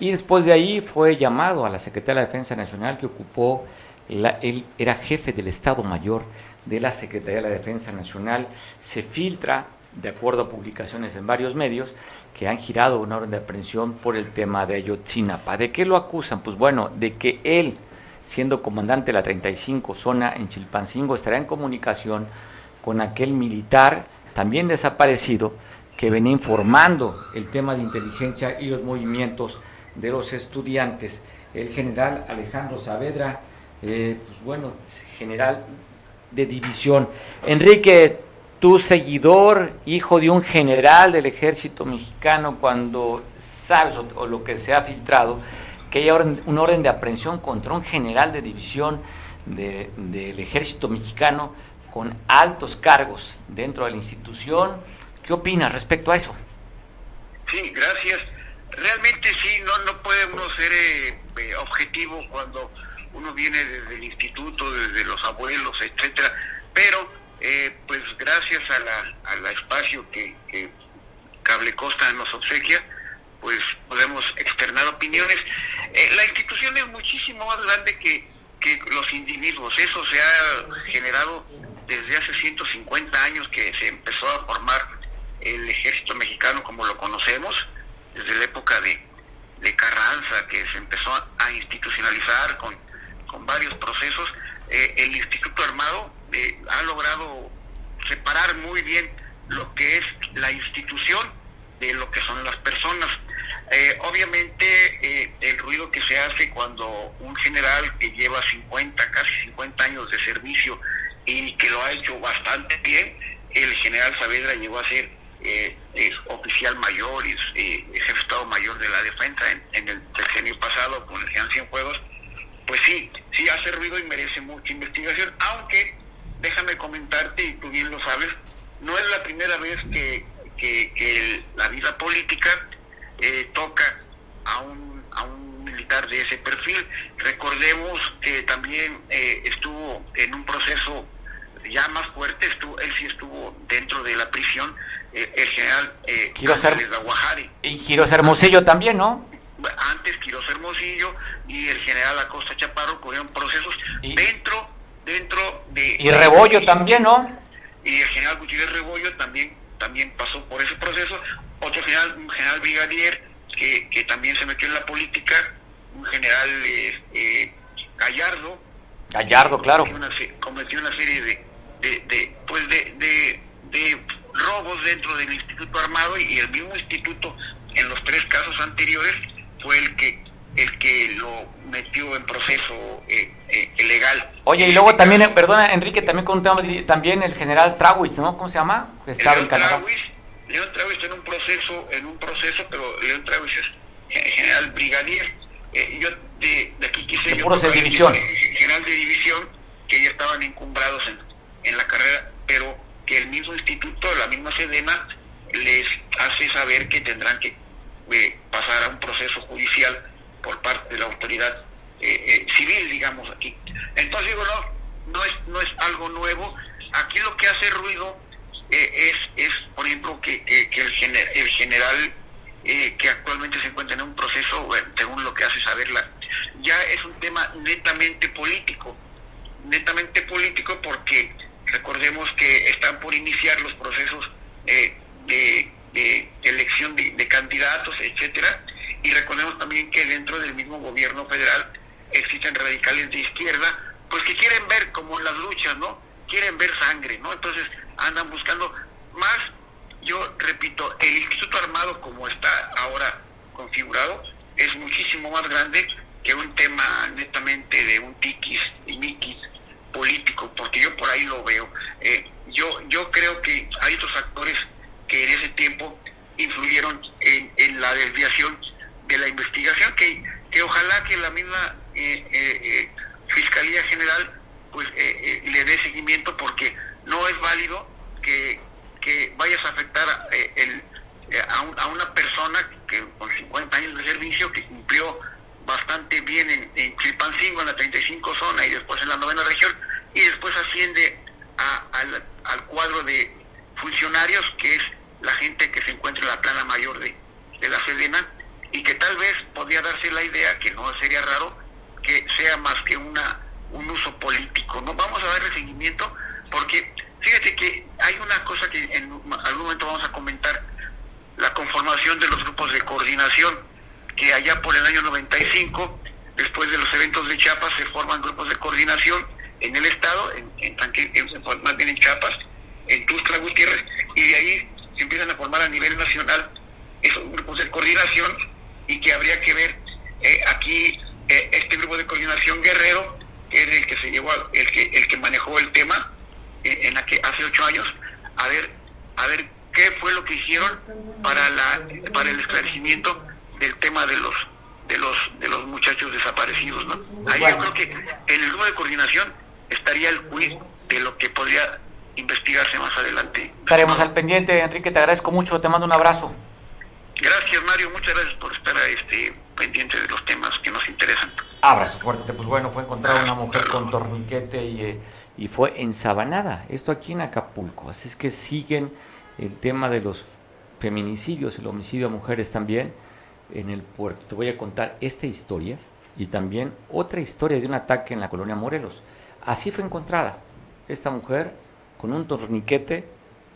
Y después de ahí fue llamado a la Secretaría de la Defensa Nacional, que ocupó, él era jefe del Estado Mayor de la Secretaría de la Defensa Nacional. Se filtra, de acuerdo a publicaciones en varios medios, que han girado una orden de aprehensión por el tema de Ayotzinapa. ¿De qué lo acusan? Pues bueno, de que él, siendo comandante de la 35 zona en Chilpancingo, estará en comunicación con aquel militar también desaparecido que venía informando el tema de inteligencia y los movimientos de los estudiantes. El general Alejandro Saavedra, eh, pues bueno, general de división. Enrique, tu seguidor, hijo de un general del ejército mexicano, cuando sabes o, lo que se ha filtrado, que hay una orden de aprehensión contra un general de división del ejército mexicano con altos cargos dentro de la institución. ¿Qué opinas respecto a eso? Sí, gracias. Realmente sí, no, no uno ser eh, eh, objetivo cuando uno viene desde el instituto, desde los abuelos, etcétera, pero eh, pues gracias a la, al espacio que, que Cable Costa nos obsequia, pues podemos externar opiniones. la institución es muchísimo más grande que, que los individuos, eso se ha generado desde hace 150 años que se empezó a formar el ejército mexicano como lo conocemos, desde la época de, de Carranza, que se empezó a institucionalizar con, con varios procesos, eh, el Instituto Armado eh, ha logrado separar muy bien lo que es la institución de lo que son las personas. Eh, obviamente el ruido que se hace cuando un general que lleva 50, casi 50 años de servicio y que lo ha hecho bastante bien. El general Saavedra llegó a ser eh, es oficial mayor, es, eh, jefe Estado Mayor de la Defensa en, el sexenio pasado con el general Cienfuegos. Pues sí, sí hace ruido y merece mucha investigación, aunque déjame comentarte, y tú bien lo sabes, no es la primera vez que, que, la vida política eh, toca a un militar de ese perfil. Recordemos que también eh, estuvo en un proceso ya más fuerte, estuvo, él sí estuvo dentro de la prisión, eh, el general eh, Guajari. Y Quiroz Hermosillo también, ¿no? Antes Quiroz Hermosillo y el general Acosta Chaparro corrieron procesos dentro dentro de... Y Rebollo también, ¿no? Y el general Gutiérrez Rebollo también, también pasó por ese proceso. Otro general, un general brigadier que, que también se metió en la política, un general eh, eh Gallardo. Gallardo, claro. Cometió una serie de, de, pues de, de, robos dentro del Instituto Armado y, el mismo instituto en los tres casos anteriores fue el que el que lo metió en proceso eh, eh legal. Oye, y luego también, perdona Enrique, también contamos también el general Trawitz, ¿no? ¿Cómo se llama? Estaba León en Canadá. León Trawitz en un proceso, en un proceso, pero León Trawitz es general brigadier. Eh, yo de, aquí quise... De de división. General de división, que ya estaban encumbrados en, en la carrera, pero que el mismo instituto, la misma Sedena, les hace saber que tendrán que eh, pasar a un proceso judicial por parte de la autoridad eh, eh, civil, digamos aquí. Entonces digo, no, no es, no es algo nuevo. Aquí lo que hace ruido es, es, por ejemplo, que, que, el, el general que actualmente se encuentra en un proceso, según lo que hace saberla, ya es un tema netamente político, netamente político porque Recordemos que están por iniciar los procesos eh, de, elección de, candidatos, etcétera, y recordemos también que dentro del mismo gobierno federal existen radicales de izquierda, pues que quieren ver como las luchas, ¿no? Quieren ver sangre, ¿no? Entonces andan buscando más, yo repito, el Instituto Armado como está ahora configurado es muchísimo más grande que un tema netamente de un tiquis y miquis político, porque yo por ahí lo veo. Eh, yo, yo creo que hay otros actores que en ese tiempo influyeron en, la desviación de la investigación, que, que ojalá que la misma eh, eh, Fiscalía General pues le dé seguimiento porque no es válido que, que vayas a afectar a, a, una persona que con 50 años de servicio que cumplió bastante bien en, en Chilpancingo, en la 35 zona y después en la novena región, y después asciende al, cuadro de funcionarios, que es la gente que se encuentra en la plana mayor de, de la Sedena, y que tal vez podría darse la idea, que no sería raro, que sea más que una un uso político. No vamos a darle seguimiento porque fíjate que que en algún momento vamos a comentar, la conformación de los grupos de coordinación que allá por el año 95, después de los eventos de Chiapas, se forman grupos de coordinación en el Estado, en, más bien en Chiapas, en Tuxtla Gutiérrez, y de ahí se empiezan a formar a nivel nacional esos grupos de coordinación y que habría que ver eh, aquí eh, este grupo de coordinación guerrero, que es el que se llevó, el que, el que manejó el tema eh, en la que hace ocho años, a ver, a ver qué fue lo que hicieron para la, para el esclarecimiento del tema de los de los de los muchachos desaparecidos, ¿no? Ahí yo creo que en el grupo de coordinación estaría el quiz de lo que podría investigarse más adelante. Estaremos al pendiente, Enrique, te agradezco mucho, te mando un abrazo. Gracias, Mario, muchas gracias por estar este, pendiente de los temas que nos interesan. Abrazo fuerte, pues bueno, fue encontrada una mujer con torniquete y, eh, y fue ensabanada, esto aquí en Acapulco, así es que siguen el tema de los feminicidios, el homicidio a mujeres también, en el puerto. Te voy a contar esta historia y también otra historia de un ataque en la colonia Morelos. Así fue encontrada esta mujer con un torniquete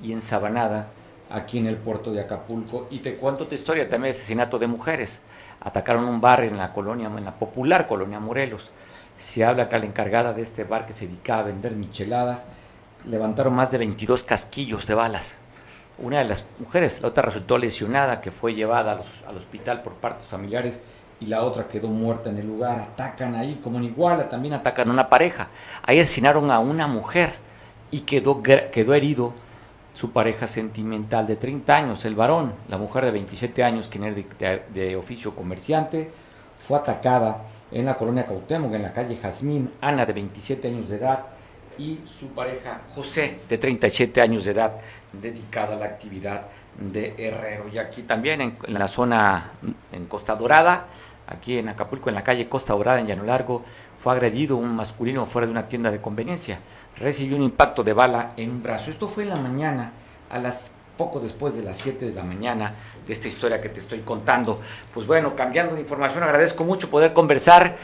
y ensabanada aquí en el puerto de Acapulco. Y te cuento otra historia también de asesinato de mujeres. Atacaron un bar en la colonia, en la popular colonia Morelos. Se habla que la encargada de este bar que se dedicaba a vender micheladas levantaron más de 22 casquillos de balas una de las mujeres, la otra resultó lesionada, que fue llevada al hospital por partos familiares y la otra quedó muerta en el lugar. Atacan ahí, como en Iguala, también atacan a una pareja. Ahí asesinaron a una mujer y quedó, quedó herido su pareja sentimental de 30 años, el varón, la mujer de 27 años, quien era de, oficio comerciante, fue atacada en la colonia Cautemoc, en la calle Jazmín, Ana de 27 años de edad, y su pareja José de 37 años de edad dedicada a la actividad de herrero. Y aquí también en, la zona, en Costa Dorada, aquí en Acapulco, en la calle Costa Dorada, en Llano Largo, fue agredido un masculino fuera de una tienda de conveniencia. Recibió un impacto de bala en un brazo. Esto fue en la mañana, a las poco después de las 7 de la mañana de esta historia que te estoy contando. Pues bueno, cambiando de información, agradezco mucho poder conversar.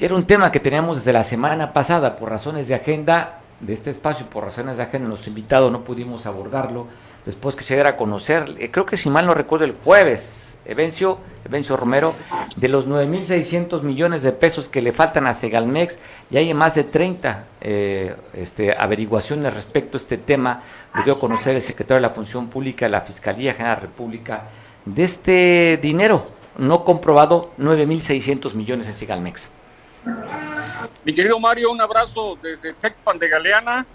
Era un tema que teníamos desde la semana pasada por razones de agenda, de este espacio por razones de agenda, nuestro invitado no pudimos abordarlo después que se diera a conocer, eh, creo que si mal no recuerdo el jueves, Evencio, Evencio Romero, de los 9.600 millones de pesos que le faltan a Segalmex, y hay más de 30 eh, este, averiguaciones respecto a este tema, lo dio a conocer el secretario de la Función Pública la Fiscalía General de la República, de este dinero no comprobado, 9.600 millones en Segalmex. Mi querido Mario, un abrazo desde Tecpan de Galeana.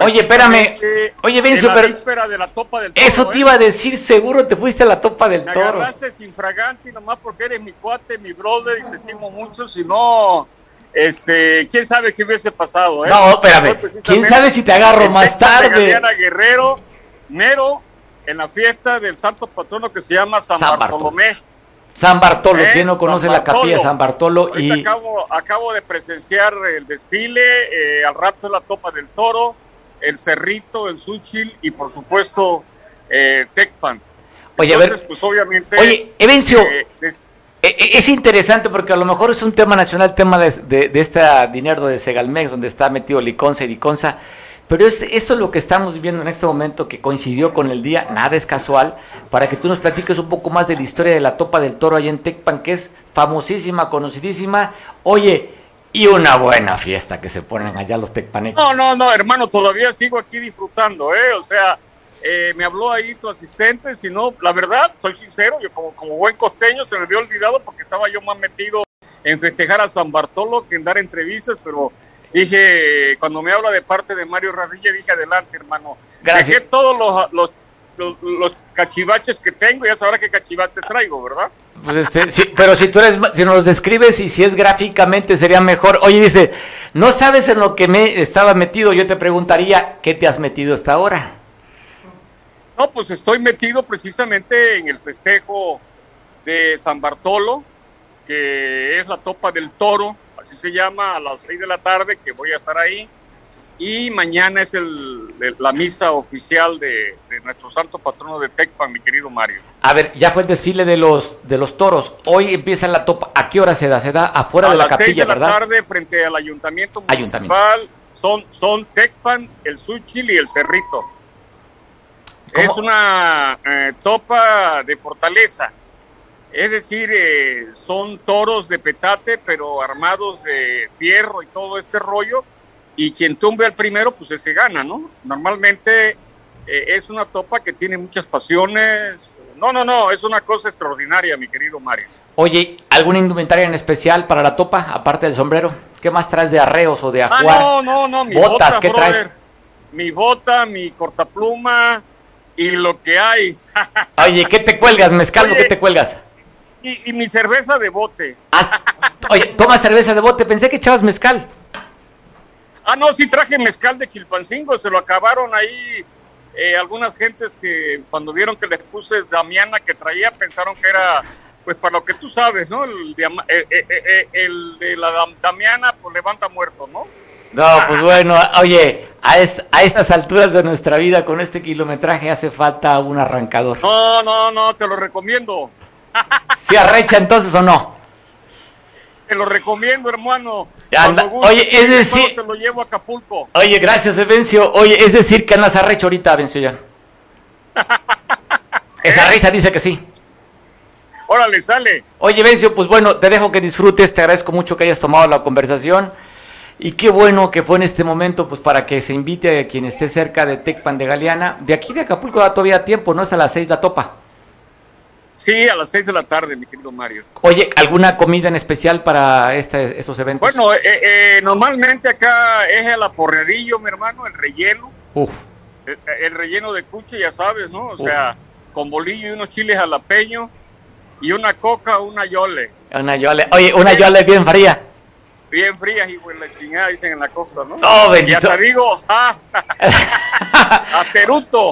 Oye, espérame. Oye, Bencio, pero. De la topa del eso te ¿eh? iba a decir, seguro te fuiste a la topa del Me toro. agarraste sin fragante, nomás porque eres mi cuate, mi brother, y te estimo mucho. Si no, este, quién sabe qué hubiese pasado, ¿eh? No, espérame. Quién sabe si te agarro más tarde. Galeana Guerrero, mero, en la fiesta del santo patrono que se llama San, Bartolomé. San Bartolo, ¿quién no conoce la capilla de San Bartolo? y acabo, acabo de presenciar el desfile, eh, al rato la topa del toro, el cerrito, el suchil y por supuesto eh, Tecpan. Oye, a ver, pues obviamente... Oye, Evencio, eh, e, e, es interesante porque a lo mejor es un tema nacional, tema de, de, de este dinero de Segalmex, donde está metido Liconza y Liconza, pero es, esto es lo que estamos viviendo en este momento que coincidió con el día, nada es casual, para que tú nos platiques un poco más de la historia de la Topa del Toro ahí en Tecpan, que es famosísima, conocidísima. Oye, y una buena fiesta que se ponen allá los tecpanecos. No, no, no, hermano, todavía sigo aquí disfrutando, ¿eh? O sea, eh, me habló ahí tu asistente, si no, la verdad, soy sincero, yo como, como buen costeño se me había olvidado porque estaba yo más metido en festejar a San Bartolo que en dar entrevistas, pero Dije, cuando me habla de parte de Mario Radilla, dije, adelante, hermano. Gracias. Dejé todos los, los cachivaches que tengo, ya sabrá qué cachivaches traigo, ¿verdad? Pues este, sí, pero si tú eres, si nos los describes y si es gráficamente sería mejor. Oye, dice, no sabes en lo que me estaba metido, yo te preguntaría, ¿qué te has metido hasta ahora? No, pues estoy metido precisamente en el festejo de San Bartolo, que es la topa del toro, así se llama, a las seis de la tarde, que voy a estar ahí. Y mañana es el, la misa oficial de, de nuestro santo patrono de Tecpan, mi querido Mario. A ver, ya fue el desfile de los de los toros. Hoy empieza la topa. ¿A qué hora se da? Se da afuera a de la las seis capilla, de la ¿verdad? tarde, frente al ayuntamiento Ayuntamiento. municipal, son, son Tecpan, el Suchil y el Cerrito. ¿Cómo? Es una eh, topa de fortaleza. Es decir, eh, son toros de petate, pero armados de fierro y todo este rollo. Y quien tumbe al primero, pues ese gana, ¿no? Normalmente eh, es una topa que tiene muchas pasiones. No, no, no, es una cosa extraordinaria, mi querido Mario. Oye, ¿alguna indumentaria en especial para la topa, aparte del sombrero? ¿Qué más traes de arreos o de Ah, ajuar? no, no, no, mi Botas, bota, ¿qué traes? Mi bota, mi cortapluma y lo que hay. [laughs] Oye, ¿qué te cuelgas, mezcal qué te cuelgas? y, y mi cerveza de bote. Ah, oye, toma cerveza de bote, pensé que echabas mezcal. Ah, no, sí traje mezcal de Chilpancingo, se lo acabaron ahí eh, algunas gentes que cuando vieron que les puse Damiana que traía pensaron que era, pues para lo que tú sabes, ¿no? El, diama- eh, eh, el de la Dam- Damiana, pues levanta muerto, ¿no? No, pues bueno, oye, a, es- a estas alturas de nuestra vida, con este kilometraje, hace falta un arrancador. No, no, no, te lo recomiendo. ¿Sí arrecha entonces o no? Te lo recomiendo, hermano. Anda, oye, es decir- Te lo llevo a Acapulco. Oye, gracias, Evencio. Oye, es decir que andas arrecho ahorita, Evencio, ya. [laughs] Esa risa dice que sí. Órale, sale. Oye, Vencio, pues bueno, te dejo que disfrutes, te agradezco mucho que hayas tomado la conversación y qué bueno que fue en este momento, pues para que se invite a quien esté cerca de Tecpan de Galeana. De aquí de Acapulco da todavía tiempo, ¿no? Es a las seis la topa. Sí, a las seis de la tarde, mi querido Mario. Oye, ¿alguna comida en especial para este, estos eventos? Bueno, eh, eh, normalmente acá es el aporreadillo, mi hermano, el relleno. Uf, El, el relleno de cuche, ya sabes, ¿no? O sea, con bolillo y unos chiles jalapeños y una coca, una yole. una yole. Oye, una yole bien fría. Bien frías y pues la chingada dicen en la costa, ¿no? Oh, Y bendito. hasta digo, ah. [laughs]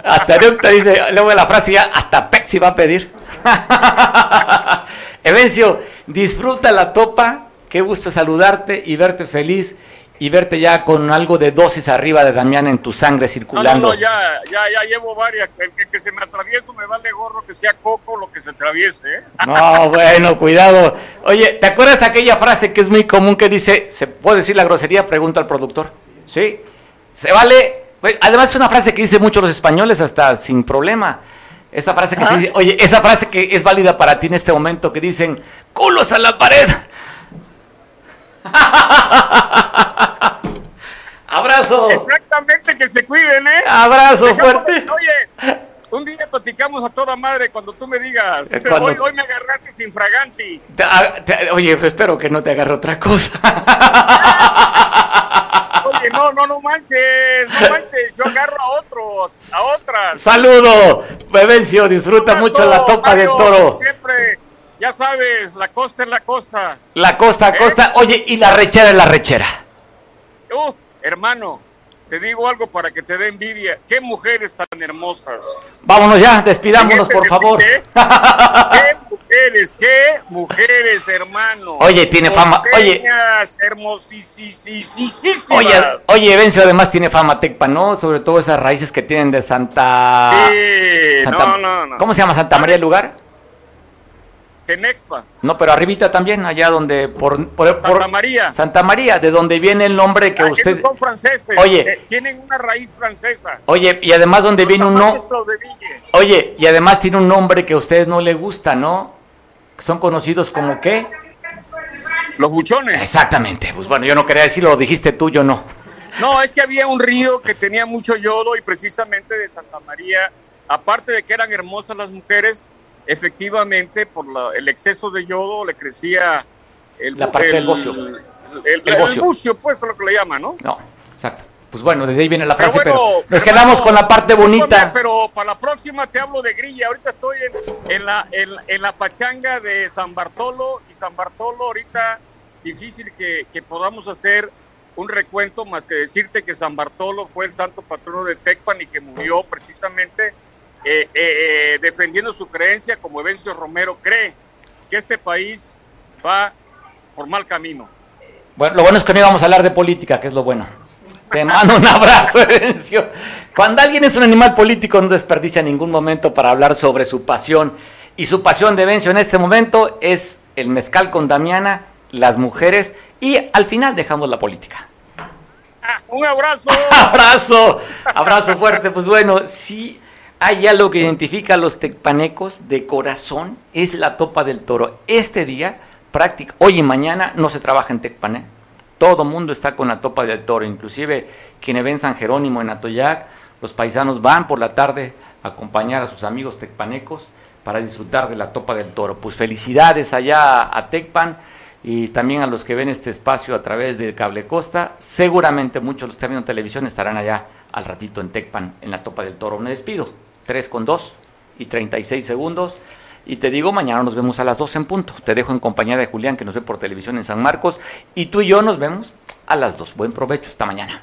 Hasta Eructo dice, luego de la frase ya, hasta Pepsi va a pedir. [laughs] Evencio, disfruta la topa, qué gusto saludarte y verte feliz y verte ya con algo de dosis arriba de Damián en tu sangre No, no, circulando. no, ya, ya, ya llevo varias. El que, que se me atravieso me vale gorro que sea coco lo que se atraviese, ¿eh? No, bueno, cuidado. Oye, ¿te acuerdas aquella frase que es muy común que dice, ¿se puede decir la grosería? Pregunta al productor. ¿Sí? ¿Se vale? Pues, Además es una frase que dicen muchos los españoles hasta sin problema. Esa frase que se dice, oye, esa frase que es válida para ti en este momento que dicen, culos a la pared. [laughs] Abrazo. Exactamente, que se cuiden, ¿eh? Abrazo Dejamos- fuerte. Oye, un día platicamos a toda madre cuando tú me digas. Eh, cuando- Hoy, hoy me agarraste sin fraganti. Te- a- te- oye, espero que no te agarre otra cosa. [laughs] Oye, no, no, no manches, no [laughs] manches. Yo agarro a otros, a otras. Saludo, Bebencio, disfruta mucho la topa de Mario, toro. Siempre, ya sabes, la costa es la costa. La costa ¿Eh? costa. Oye, y la rechera es la rechera. Uh, hermano, te digo algo para que te dé envidia. Qué mujeres tan hermosas. Vámonos ya, despidámonos, por favor. [laughs] Qué mujeres, qué mujeres, hermano. Oye, tiene fama, oye. Hermosísimas. Oye, oye, Bencio además tiene fama Tecpa, ¿no? Sobre todo esas raíces que tienen de Santa... Sí, Santa- no, no, no. ¿Cómo se llama? ¿Santa María el lugar? Tenexpa, No, pero arribita también, allá donde... Por, por- por- Santa María. Santa María, de donde viene el nombre que Ah, usted... son franceses. Oye. eh, tienen una raíz francesa. Oye, y además donde Los viene un nombre... Oye, y además tiene un nombre que a ustedes no le gusta, ¿no? Son conocidos como qué? Los buchones. Exactamente. Pues bueno, yo no quería decirlo, lo dijiste tú, yo no. No, es que había un río que tenía mucho yodo y precisamente de Santa María, aparte de que eran hermosas las mujeres, efectivamente por la- el exceso de yodo le crecía el, La parte el- del bocio. El, El el bocio. bucio, pues es lo que le llaman, ¿no? No, exacto. pues bueno, desde ahí viene la frase, pero, nos quedamos con la parte bonita. Pero para la próxima te hablo de grilla. Ahorita estoy en, la, en, la pachanga de San Bartolo y San Bartolo ahorita difícil que, podamos hacer un recuento más que decirte que San Bartolo fue el santo patrono de Tecpan y que murió precisamente eh, eh, eh, defendiendo su creencia como Evencio Romero cree que este país va por mal camino. Bueno, lo bueno es que no íbamos a hablar de política, que es lo bueno. Te mando un abrazo, [laughs] Evencio. Cuando alguien es un animal político, no desperdicia ningún momento para hablar sobre su pasión. Y su pasión de Evencio en este momento es el mezcal con Damiana, las mujeres y al final dejamos la política. Ah, un abrazo. [laughs] abrazo, abrazo fuerte. Pues bueno, si hay algo que identifica a los tecpanecos de corazón, es la topa del toro. Este día, práctica, hoy y mañana no se trabaja en Tecpané todo mundo está con la topa del toro, inclusive quienes ven San Jerónimo en Atoyac, los paisanos van por la tarde a acompañar a sus amigos tecpanecos para disfrutar de la topa del toro. Pues felicidades allá a Tecpan y también a los que ven este espacio a través de Cable Costa. Seguramente muchos de los que están viendo televisión estarán allá al ratito en Tecpan, en la topa del toro. Me despido. 3 con 2 y 36 segundos. Y te digo, mañana nos vemos a las 12 en punto. Te dejo en compañía de Julián, que nos ve por televisión en San Marcos. Y tú y yo nos vemos a las 2. Buen provecho esta mañana.